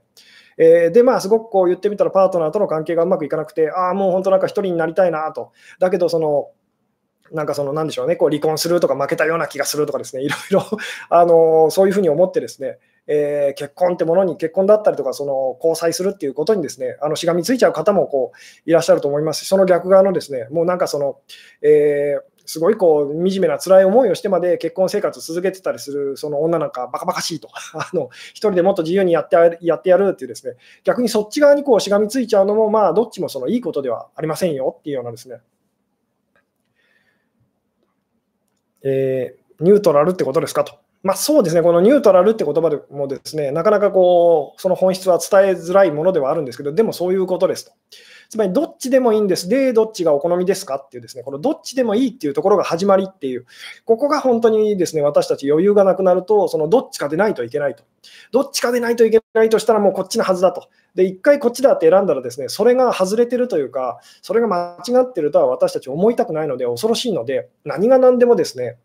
えー、で、まあ、すごくこう言ってみたら、パートナーとの関係がうまくいかなくて、ああ、もう本当なんか一人になりたいなと。だけど、その、なんかその、なんでしょうね、こう離婚するとか負けたような気がするとかですね、いろいろ あのそういうふうに思ってですね、えー、結婚ってものに、結婚だったりとか、その交際するっていうことにですね、あのしがみついちゃう方もこういらっしゃると思いますし、その逆側のですね、もうなんかその、えーすごいこう惨めな辛い思いをしてまで結婚生活を続けてたりするその女なんかバカバカしいと、あの一人でもっと自由にやってやってやるっていうですね、逆にそっち側にこうしがみついちゃうのも、まあどっちもそのいいことではありませんよっていうようなですね、えー、ニュートラルってことですかと。まあ、そうですね、このニュートラルって言葉でもですね、なかなかこうその本質は伝えづらいものではあるんですけど、でもそういうことですと。つまり、どっちでもいいんです。で、どっちがお好みですかっていうですね、このどっちでもいいっていうところが始まりっていう、ここが本当にですね、私たち余裕がなくなると、そのどっちかでないといけないと。どっちかでないといけないとしたら、もうこっちのはずだと。で、一回こっちだって選んだらですね、それが外れてるというか、それが間違ってるとは私たち思いたくないので、恐ろしいので、何が何でもですね、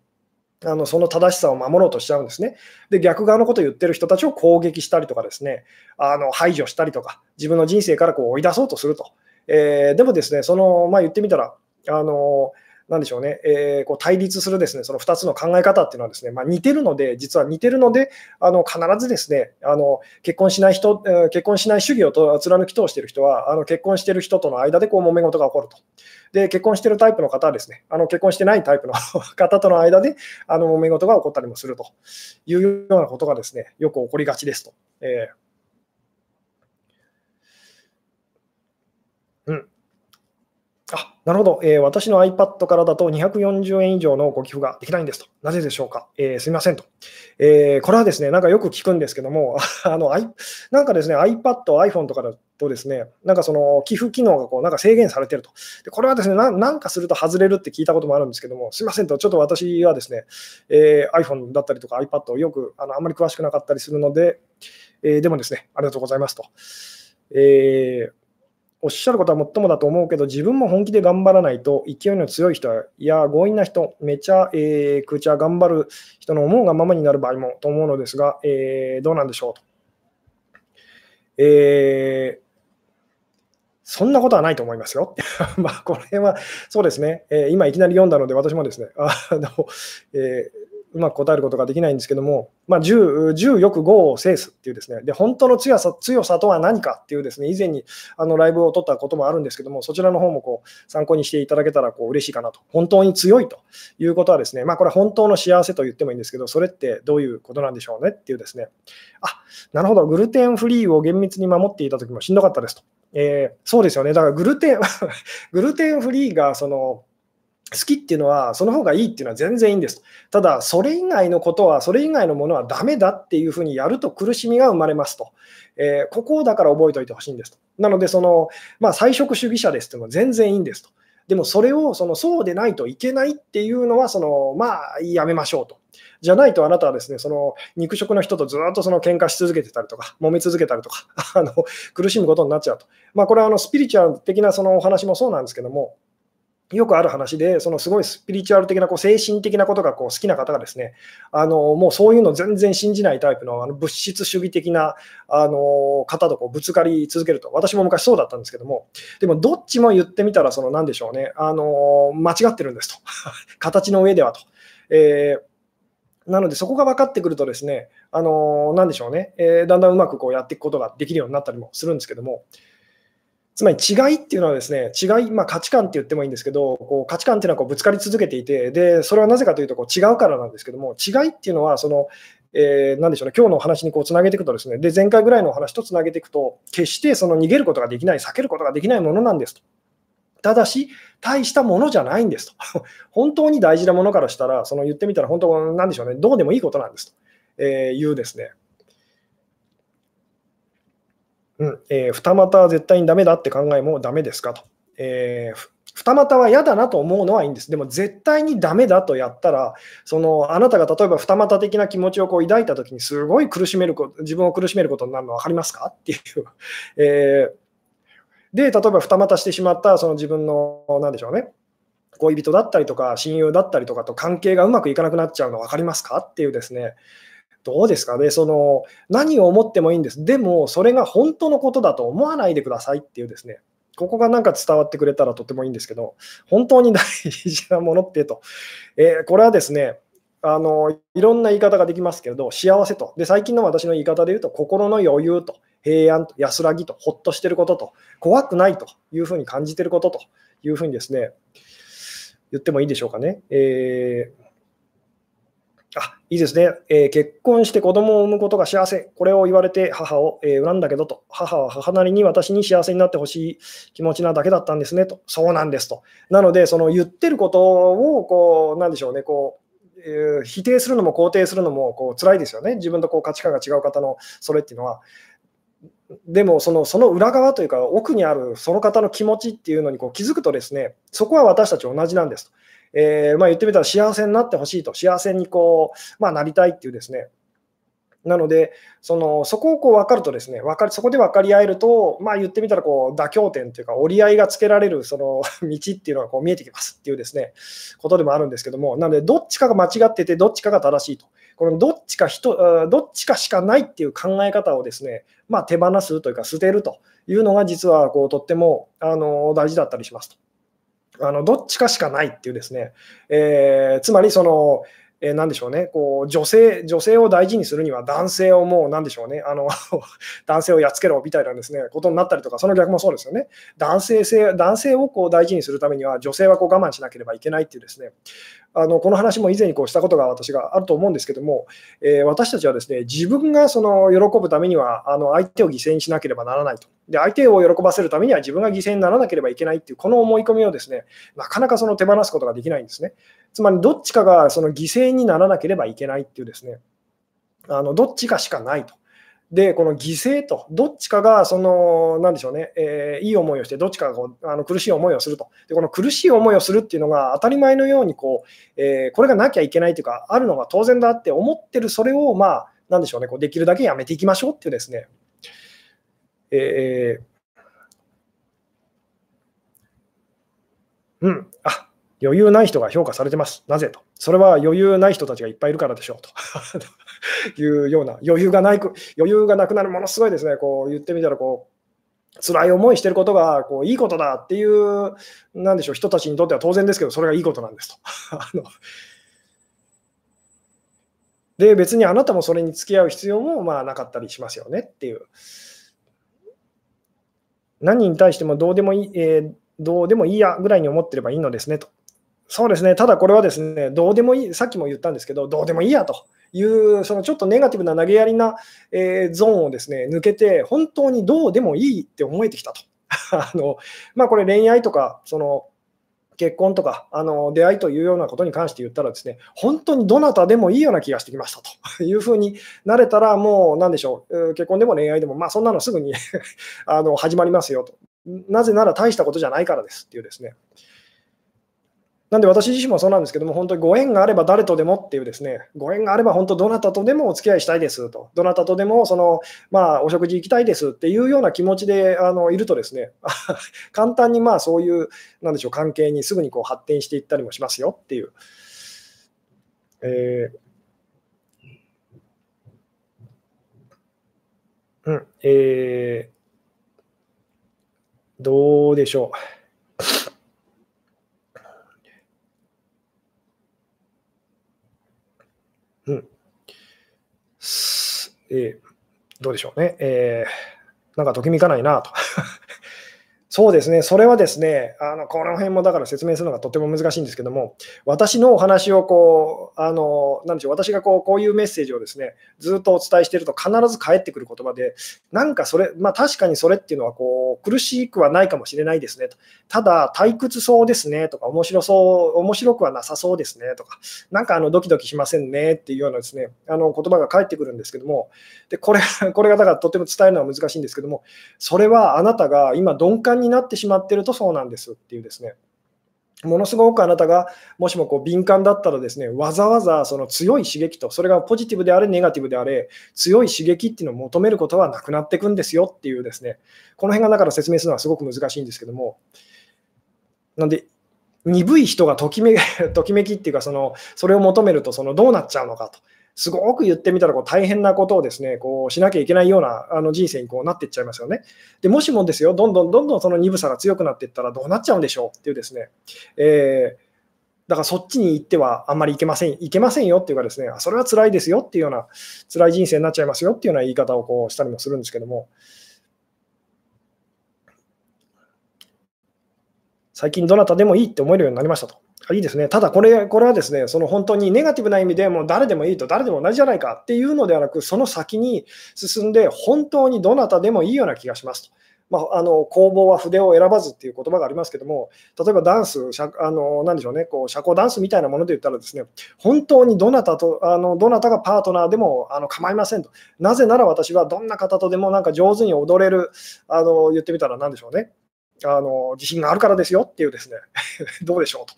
あのその正しさを守ろうとしちゃうんですね。で、逆側のことを言ってる人たちを攻撃したりとかですね、あの排除したりとか、自分の人生からこう追い出そうとすると。えー、でもですね、その、まあ、言ってみたら、あのなんでしょうね、えー、こう対立するですねその2つの考え方っていうのはですね、まあ、似てるので、実は似てるので、あの必ずですねあの結婚しない人、結婚しない主義をと貫き通している人は、あの結婚している人との間でこう揉め事が起こると。で、結婚しているタイプの方はですね、あの結婚してないタイプの 方との間であの揉め事が起こったりもするというようなことがですね、よく起こりがちですと。えーあなるほど、えー、私の iPad からだと240円以上のご寄付ができないんですと。なぜでしょうか、えー、すみませんと、えー、これはですね、なんかよく聞くんですけども、あのなんかですね、iPad、iPhone とかだとですね、なんかその寄付機能がこうなんか制限されてると。でこれはですねな、なんかすると外れるって聞いたこともあるんですけども、すみませんと、ちょっと私はですね、えー、iPhone だったりとか iPad をよくあのあんまり詳しくなかったりするので、えー、でもですね、ありがとうございますと。えーおっしゃることはもっともだと思うけど、自分も本気で頑張らないと、勢いの強い人や強引な人、めちゃ、えー、空ちゃ頑張る人の思うがままになる場合もと思うのですが、えー、どうなんでしょうと。えーそんなことはないと思いますよ。まあ、これは、そうですね、えー、今いきなり読んだので、私もですね、あのえー、うまく答えることができないんですけども、まあ、10, 10よく5を制すっていうですね、で本当の強さ強さとは何かっていうですね、以前にあのライブを撮ったこともあるんですけども、そちらの方もこう参考にしていただけたらこう嬉しいかなと。本当に強いということはですね、まあ、これ本当の幸せと言ってもいいんですけど、それってどういうことなんでしょうねっていうですね、あなるほど、グルテンフリーを厳密に守っていた時もしんどかったですと。えー、そうですよね、だからグルテン グルテンフリーがその好きっていうのは、その方がいいっていうのは全然いいんです。ただ、それ以外のことは、それ以外のものはダメだっていうふうにやると苦しみが生まれますと。えー、ここをだから覚えておいてほしいんですと。なので、その、まあ、菜食主義者ですっていうのは全然いいんですと。でも、それをそのそうでないといけないっていうのは、そのまあ、やめましょうと。じゃないとあなたはですね、その肉食の人とずっとその喧嘩し続けてたりとか、揉め続けたりとか、あの苦しむことになっちゃうと。まあ、これはあのスピリチュアル的なそのお話もそうなんですけども、よくある話で、そのすごいスピリチュアル的なこう精神的なことがこう好きな方がですね、あのもうそういうの全然信じないタイプのあの物質主義的なあの方とこうぶつかり続けると、私も昔そうだったんですけども、でもどっちも言ってみたら、その何でしょうね、あの間違ってるんですと、形の上ではと。えーなので、そこが分かってくるとですね、あのー、でしょうね、えー、だんだんうまくこうやっていくことができるようになったりもするんですけども、つまり違いっていうのはですね、違い、まあ、価値観って言ってもいいんですけど、こう価値観っていうのはこうぶつかり続けていて、で、それはなぜかというとこう違うからなんですけども、違いっていうのは、その、えー、なんでしょうね、今日のお話にこうつなげていくとですね、で、前回ぐらいのお話とつなげていくと、決してその逃げることができない、避けることができないものなんですと。ただし、大したものじゃないんですと。本当に大事なものからしたら、その言ってみたら、本当、なんでしょうね、どうでもいいことなんですと、えーいうですね、二股は絶対にダメだって考えもダメですかと。二股は嫌だなと思うのはいいんです。でも絶対にダメだとやったら、そのあなたが例えば二股的な気持ちをこう抱いたときに、すごい苦しめる、自分を苦しめることになるの分かりますかっていう。えー、で、例えば二股してしまったその自分の、なんでしょうね、恋人だったりとか、親友だったりとかと関係がうまくいかなくなっちゃうの分かりますかっていうですね、どうですかね、その何を思ってもいいんです。でも、それが本当のことだと思わないでくださいっていうですね、ここがなんか伝わってくれたらとてもいいんですけど、本当に大事なものってと、えー、これはですね、あのいろんな言い方ができますけれど、幸せと、で最近の私の言い方で言うと、心の余裕と、平安と、安らぎと、ほっとしてることと、怖くないと。いうふうに感じてることと。いうふうにですね、言ってもいいでしょうかね？えーあいいですね、えー、結婚して子供を産むことが幸せ、これを言われて母を、えー、恨んだけどと、母は母なりに私に幸せになってほしい気持ちなだけだったんですねと、そうなんですと。なので、その言ってることをこう、なんでしょうね、こうえー、否定するのも肯定するのもこう辛いですよね、自分とこう価値観が違う方のそれっていうのは。でもその、その裏側というか、奥にあるその方の気持ちっていうのにこう気づくとですね、そこは私たち同じなんですと。えー、まあ、言ってみたら幸せになってほしいと、幸せにこう、まあ、なりたいっていうですね、なので、そのそこをこう分かると、ですね分かるそこで分かり合えると、まあ、言ってみたらこう妥協点というか、折り合いがつけられるその 道っていうのがこう見えてきますっていうですねことでもあるんですけども、なので、どっちかが間違ってて、どっちかが正しいと、このどっちか人どっちかしかないっていう考え方をですね、まあ、手放すというか、捨てるというのが、実はこうとってもあの大事だったりしますと。あのどっちかしかないっていうですね、えー、つまりその、えー、何でしょうね、こう女性女性を大事にするには男性をもう何でしょうね、あの 男性をやっつけろみたいなですね。ことになったりとか、その逆もそうですよね、男性性男性をこう大事にするためには女性はこう我慢しなければいけないっていうですね、あのこの話も以前にこうしたことが私があると思うんですけども、えー、私たちはですね自分がその喜ぶためにはあの相手を犠牲にしなければならないと。で相手を喜ばせるためには自分が犠牲にならなければいけないっていうこの思い込みをですねなかなかその手放すことができないんですね。つまりどっちかがその犠牲にならなければいけないっていうですね。あのどっちかしかないと。で、この犠牲と、どっちかが、その、なんでしょうね、えー、いい思いをして、どっちかがこうあの苦しい思いをすると。で、この苦しい思いをするっていうのが当たり前のように、こう、えー、これがなきゃいけないというか、あるのが当然だって思ってる、それを、まあ、なんでしょうね、こうできるだけやめていきましょうっていうですね、えー、うん、あ余裕ない人が評価されてます。なぜと。それは余裕ない人たちがいっぱいいるからでしょうと。いうような余裕がない余裕がなくなるものすごいですね、こう言ってみたらこう辛い思いしてることがこういいことだっていう、なんでしょう、人たちにとっては当然ですけど、それがいいことなんですと。あので、別にあなたもそれに付き合う必要もまあなかったりしますよねっていう。何に対してもどうでもいい、えー、どうでもいいやぐらいに思ってればいいのですねと。そうですね、ただこれはですね、どうでもいい、さっきも言ったんですけど、どうでもいいやという、そのちょっとネガティブな投げやりな、えー、ゾーンをですね抜けて、本当にどうでもいいって思えてきたと。あのまあ、これ、恋愛とか、その結婚とかあの出会いというようなことに関して言ったらですね、本当にどなたでもいいような気がしてきましたと いうふうになれたら、もうなんでしょう、結婚でも恋愛でも、まあ、そんなのすぐに あの始まりますよと。なぜなら大したことじゃないからですっていうですね。なんで私自身もそうなんですけども、本当にご縁があれば誰とでもっていうですね、ご縁があれば本当どなたとでもお付き合いしたいですと、どなたとでもその、まあ、お食事行きたいですっていうような気持ちであのいるとですね、簡単にまあそういう、なんでしょう、関係にすぐにこう発展していったりもしますよっていう。えーうん、えー、どうでしょう。えー、どうでしょうね。えー、なんかときめかないなとそうですね、それはですね、あのこの辺もだから説明するのがとても難しいんですけども、私のお話をこう、あのなでしょう、私がこうこういうメッセージをですね、ずっとお伝えしていると必ず返ってくる言葉で、なんかそれ、まあ確かにそれっていうのはこう苦しくはないかもしれないですねと、ただ退屈そうですねとか、面白そう、面白くはなさそうですねとか、なんかあのドキドキしませんねっていうようなですね、あの言葉が返ってくるんですけども、でこれこれがだからとても伝えるのは難しいんですけども、それはあなたが今鈍感にになってしまってるとそうなんですっていうですね。ものすごくあなたがもしもこう敏感だったらですね、わざわざその強い刺激と、それがポジティブであれ、ネガティブであれ、強い刺激っていうのを求めることはなくなっていくんですよっていうですね、この辺がだから説明するのはすごく難しいんですけども、なんで、鈍い人がときめ ときめきっていうかその、それを求めるとそのどうなっちゃうのかと。すごく言ってみたらこう大変なことをですねこうしなきゃいけないようなあの人生にこうなっていっちゃいますよね。でもしもですよ、どんどんどんどんその鈍さが強くなっていったらどうなっちゃうんでしょうっていうですね、えー、だからそっちに行ってはあんまりいけません、いけませんよっていうかですね、それは辛いですよっていうような、辛い人生になっちゃいますよっていうような言い方をこうしたりもするんですけども、最近どなたでもいいって思えるようになりましたと。いいですね。ただこれ、これはですね、その本当にネガティブな意味でもう誰でもいいと、誰でも同じじゃないかっていうのではなく、その先に進んで、本当にどなたでもいいような気がしますと。まあ、あの工房は筆を選ばずっていう言葉がありますけども、例えばダンス、あのなんでしょうね、こう社交ダンスみたいなもので言ったら、ですね本当にどなたとあのどなたがパートナーでもあの構いませんと。なぜなら私はどんな方とでもなんか上手に踊れる、あの言ってみたらなんでしょうね、あの自信があるからですよっていうですね、どうでしょうと。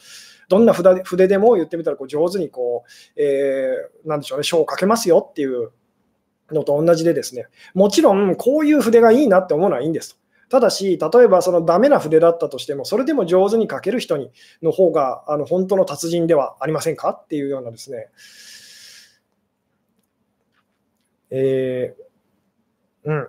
どんな筆筆でも言ってみたらこう上手にこう、えー、なんでしょうね、書をかけますよっていうのと同じでですね、もちろんこういう筆がいいなって思うのはいいんですと。ただし、例えばそのダメな筆だったとしても、それでも上手に書ける人にの方があの本当の達人ではありませんかっていうようなですね、えー、うん、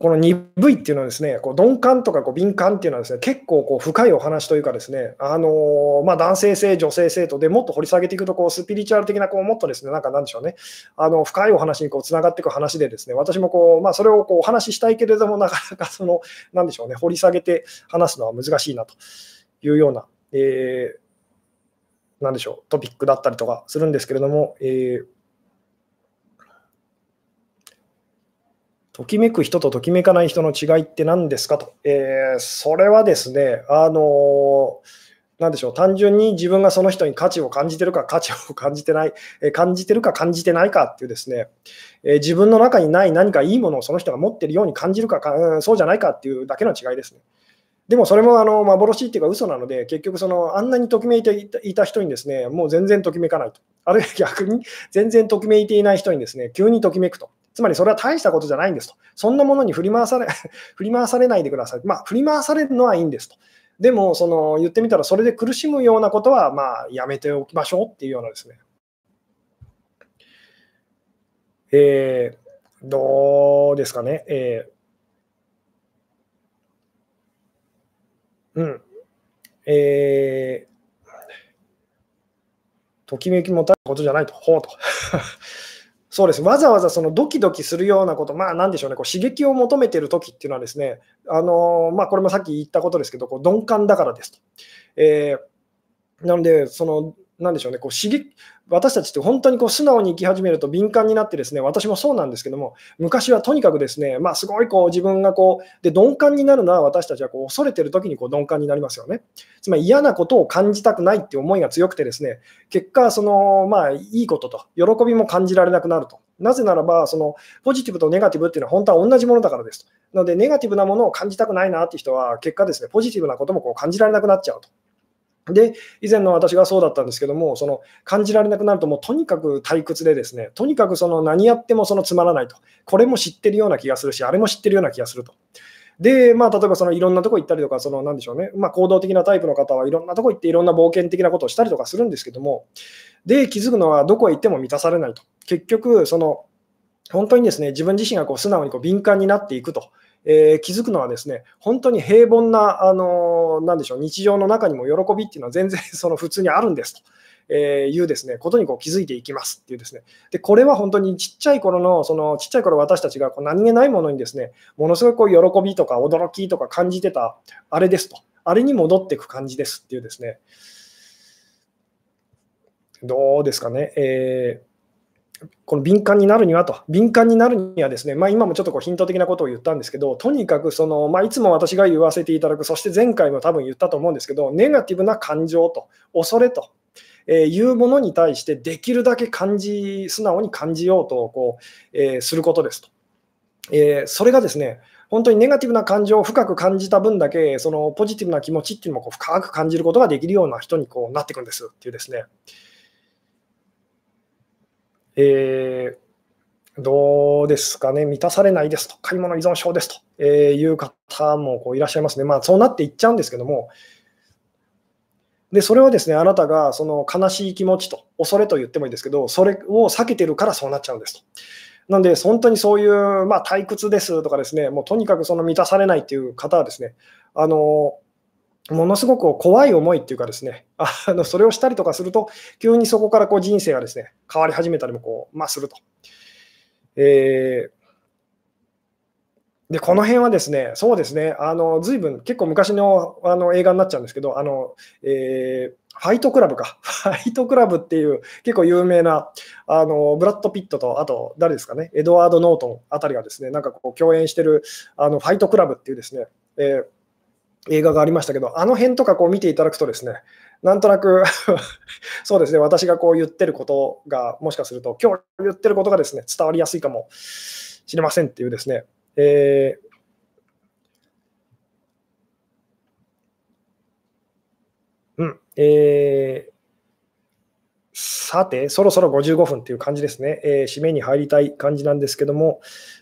この鈍いっていうのはですね、こう鈍感とかこう敏感っていうのはですね、結構こう深いお話というかですね、あのー、まあ、男性性、女性性とでもっと掘り下げていくと、こうスピリチュアル的なこうもっとですね、なんかなんでしょうね、あの深いお話にこうつながっていく話でですね、私もこう、まあ、それをこうお話ししたいけれども、なかなかその、なんでしょうね、掘り下げて話すのは難しいなというような、えー、なんでしょう、トピックだったりとかするんですけれども、えーときめく人とときめかない人の違いって何ですかと。えー、それはですね、あのー、でしょう、単純に自分がその人に価値を感じてるか、価値を感じてない、え、感じてるか感じてないかっていうですね、え、自分の中にない何かいいものをその人が持ってるように感じるかか、そうじゃないかっていうだけの違いですね。でもそれもあの幻っていうか嘘なので、結局そのあんなにときめいていた人にですね、もう全然ときめかないと。あるいは逆に全然ときめいていない人にですね、急にときめくと。つまりそれは大したことじゃないんですと。そんなものに振り回され 振り回されないでください。まあ、振り回されるのはいいんですと。でも、その言ってみたら、それで苦しむようなことは、まあ、やめておきましょうっていうようなですね。えー、どうですかね。えー、うん。えー、ときめきもたことじゃないと。ほうと。そうです。わざわざそのドキドキするようなこと、まあ何でしょうね、こう刺激を求めてるときっていうのはですね、あのまあ、これもさっき言ったことですけど、こう鈍感だからですと。えー、なので、そのなんでしょうね、こう刺激私たちって本当にこう素直に生き始めると敏感になって、ですね私もそうなんですけども、昔はとにかくですね、まあ、すごいこう自分がこうで鈍感になるのは、私たちはこう恐れてる時にこう鈍感になりますよね。つまり嫌なことを感じたくないって思いが強くて、ですね結果、そのまあ、いいことと喜びも感じられなくなると。なぜならば、そのポジティブとネガティブっていうのは本当は同じものだからですと。なので、ネガティブなものを感じたくないなっていう人は、結果ですね、ポジティブなこともこう感じられなくなっちゃうと。で、以前の私がそうだったんですけども、その感じられなくなると、もうとにかく退屈で、ですねとにかくその何やってもそのつまらないと、これも知ってるような気がするし、あれも知ってるような気がすると。で、まあ、例えばそのいろんなとこ行ったりとか、そのなんでしょうね、まあ、行動的なタイプの方はいろんなとこ行って、いろんな冒険的なことをしたりとかするんですけども、で、気づくのは、どこへ行っても満たされないと。結局、その本当にですね自分自身がこう素直にこう敏感になっていくと。えー、気づくのはですね、本当に平凡な、あのー、なんでしょう、日常の中にも喜びっていうのは全然 その普通にあるんですと。えー、いうですねことにこう気づいていきますっていうですね。でこれは本当にちっちゃい頃のそのちっちゃい頃私たちがこう何気ないものにですねものすごいこう喜びとか驚きとか感じてたあれですと。あれに戻っていく感じですっていうですね。どうですかね、えーこの敏感になるにはと、敏感になるにはですね、まあ、今もちょっとこうヒント的なことを言ったんですけど、とにかくその、まあ、いつも私が言わせていただく、そして前回も多分言ったと思うんですけど、ネガティブな感情と、恐れと、えいうものに対して、できるだけ感じ、素直に感じようとこう、えー、することですと。えー、それがですね、本当にネガティブな感情を深く感じた分だけ、そのポジティブな気持ちっていうのもこう深く感じることができるような人にこうなっていくんですっていうですね。えー、どうですかね、満たされないですと、買い物依存症ですという方もこういらっしゃいますね。まあ、そうなっていっちゃうんですけども、でそれはですね、あなたがその悲しい気持ちと、恐れと言ってもいいですけど、それを避けてるからそうなっちゃうんですと。なんで、本当にそういう、まあ、退屈ですとかですね、もうとにかくその満たされないっていう方はですね、あのものすごく怖い思いっていうかですね、あ のそれをしたりとかすると、急にそこからこう人生がですね、変わり始めたりもこう、まあ、すると。えーで、この辺はですね、そうですね、あの随分結構昔のあの映画になっちゃうんですけど、あのえー、ファイトクラブか、ファイトクラブっていう結構有名なあのブラッド・ピットと、あと誰ですかね、エドワード・ノートンあたりがですね、なんかこう共演してるあのファイトクラブっていうですね、えー映画がありましたけど、あの辺とかこう見ていただくとですね、なんとなく そうですね、私がこう言ってることが、もしかすると、今日言ってることがですね、伝わりやすいかもしれませんっていうですね、えー、うん、えー、さて、そろそろ55分っていう感じですね、えー、締めに入りたい感じなんですけども、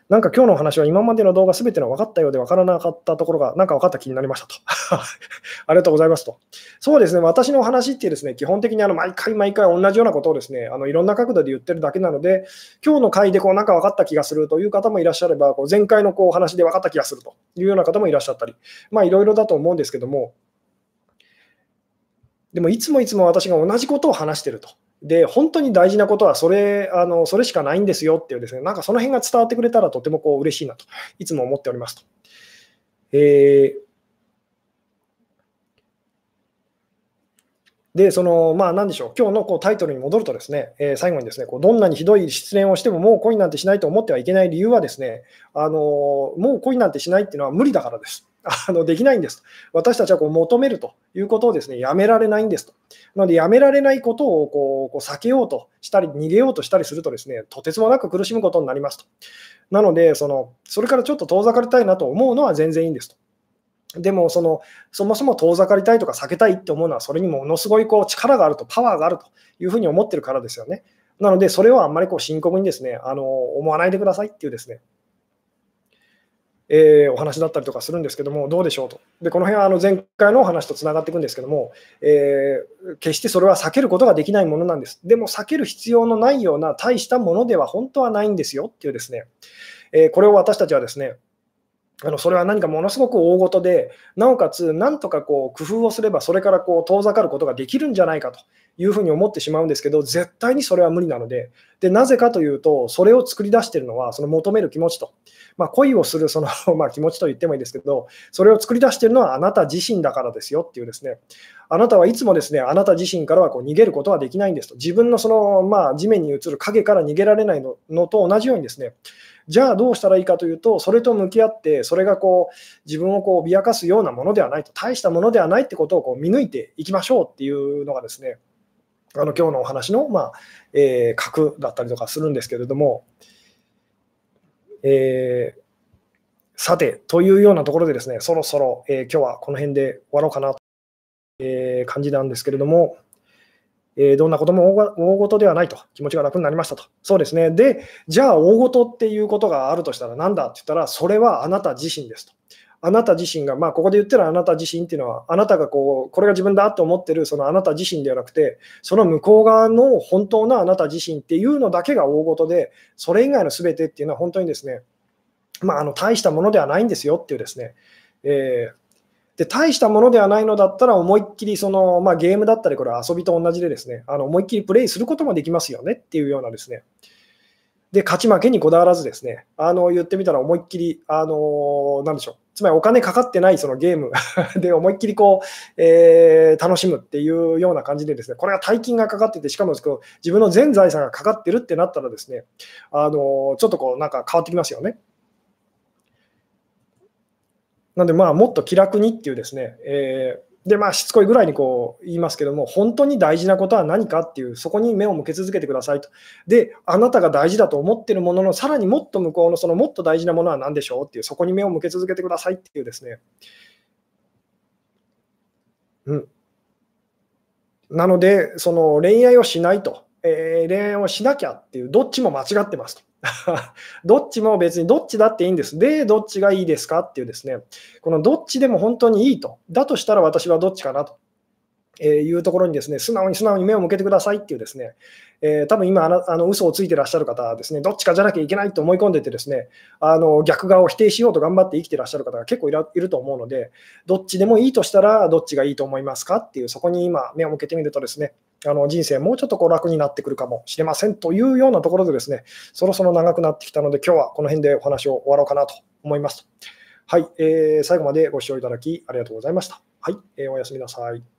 なんか今日のお話は今までの動画すべての分かったようで分からなかったところが、なんか分かった気になりましたと。ありがとうございますと。そうですね、私のお話ってですね、基本的にあの毎回毎回同じようなことをですね、あのいろんな角度で言ってるだけなので、今日の回でこうなんか分かった気がするという方もいらっしゃれば、こう前回のこう話で分かった気がするというような方もいらっしゃったり、まあいろいろだと思うんですけども、でもいつもいつも私が同じことを話してると。で、本当に大事なことはそれあのそれしかないんですよっていうですね、なんかその辺が伝わってくれたらとてもこう嬉しいなと、いつも思っておりますと。えーで、その、まあ、なんでしょう、今日のこうタイトルに戻るとですね、えー、最後にですね、こうどんなにひどい失恋をしても、もう恋なんてしないと思ってはいけない理由はですね、あのもう恋なんてしないっていうのは無理だからです。あのできないんですと。私たちはこう求めるということをですねやめられないんですと。なので、やめられないことをこうこう避けようとしたり、逃げようとしたりするとですね、とてつもなく苦しむことになりますと。なので、そのそれからちょっと遠ざかりたいなと思うのは全然いいんですと。でもその、そもそも遠ざかりたいとか避けたいって思うのは、それにものすごいこう力があると、パワーがあるというふうに思ってるからですよね。なので、それをあんまりこう深刻にですねあの思わないでくださいっていうですねえー、お話だったりとかするんですけども、どうでしょうと。で、この辺はあの前回のお話とつながっていくんですけども、えー、決してそれは避けることができないものなんです。でも避ける必要のないような大したものでは本当はないんですよっていうですね、えー、これを私たちはですね、あのそれは何かものすごく大ごとで、なおかつ、なんとかこう工夫をすれば、それからこう遠ざかることができるんじゃないかというふうに思ってしまうんですけど、絶対にそれは無理なので、でなぜかというと、それを作り出しているのは、その求める気持ちと、まあ、恋をするその まあ気持ちと言ってもいいですけど、それを作り出しているのはあなた自身だからですよっていうですね、あなたはいつもですね、あなた自身からはこう逃げることはできないんですと、自分のその、まあ、地面に映る影から逃げられないののと同じようにですね、じゃあどうしたらいいかというと、それと向き合って、それがこう自分をこう脅かすようなものではないと、大したものではないってことをこう見抜いていきましょうっていうのがですね、あの今日のお話の、まあえー、核だったりとかするんですけれども、えー、さて、というようなところでですね、そろそろ、えー、今日はこの辺で終わろうかなという感じなんですけれども、えー、どんなことも大事ではないと、気持ちが楽になりましたと。そうですね。で、じゃあ大事っていうことがあるとしたら何だって言ったら、それはあなた自身ですと。あなた自身が、まあ、ここで言ってるあなた自身っていうのは、あなたがこう、これが自分だと思ってる、そのあなた自身ではなくて、その向こう側の本当のあなた自身っていうのだけが大事で、それ以外の全てっていうのは本当にですね、まあ、あの大したものではないんですよっていうですね、えーで大したものではないのだったら、思いっきりその、まあ、ゲームだったり、これは遊びと同じでですね、あの思いっきりプレイすることもできますよねっていうようなですね、で勝ち負けにこだわらずですね、あの言ってみたら思いっきり、あのなんでしょう、つまりお金かかってないそのゲーム で思いっきりこう、えー、楽しむっていうような感じでですね、これが大金がかかってて、しかもですけど自分の全財産がかかってるってなったらですね、あのちょっとこうなんか変わってきますよね。なので、まあ、もっと気楽にっていうですね、えーで、まあ、しつこいぐらいにこう言いますけども、本当に大事なことは何かっていう、そこに目を向け続けてくださいと。で、あなたが大事だと思ってるものの、さらにもっと向こうのそのもっと大事なものは何でしょうっていう、そこに目を向け続けてくださいっていうですね。うん。なので、その恋愛をしないと、えー、恋愛をしなきゃっていう、どっちも間違ってますと。どっちも別にどっちだっていいんです。で、どっちがいいですかっていうですね、このどっちでも本当にいいと。だとしたら私はどっちかなと。えいうところにですね、素直に素直に目を向けてくださいっていうですね、えー、多分今あの、あの嘘をついてらっしゃる方はですね、どっちかじゃなきゃいけないと思い込んでてですね、あの逆側を否定しようと頑張って生きてらっしゃる方が結構いると思うので、どっちでもいいとしたら、どっちがいいと思いますかっていう、そこに今、目を向けてみるとですね、あの人生もうちょっとこう楽になってくるかもしれませんというようなところでですね、そろそろ長くなってきたので、今日はこの辺でお話を終わろうかなと思いますはい、えー、最後までご視聴いただきありがとうございました。はい、えー、おやすみなさい。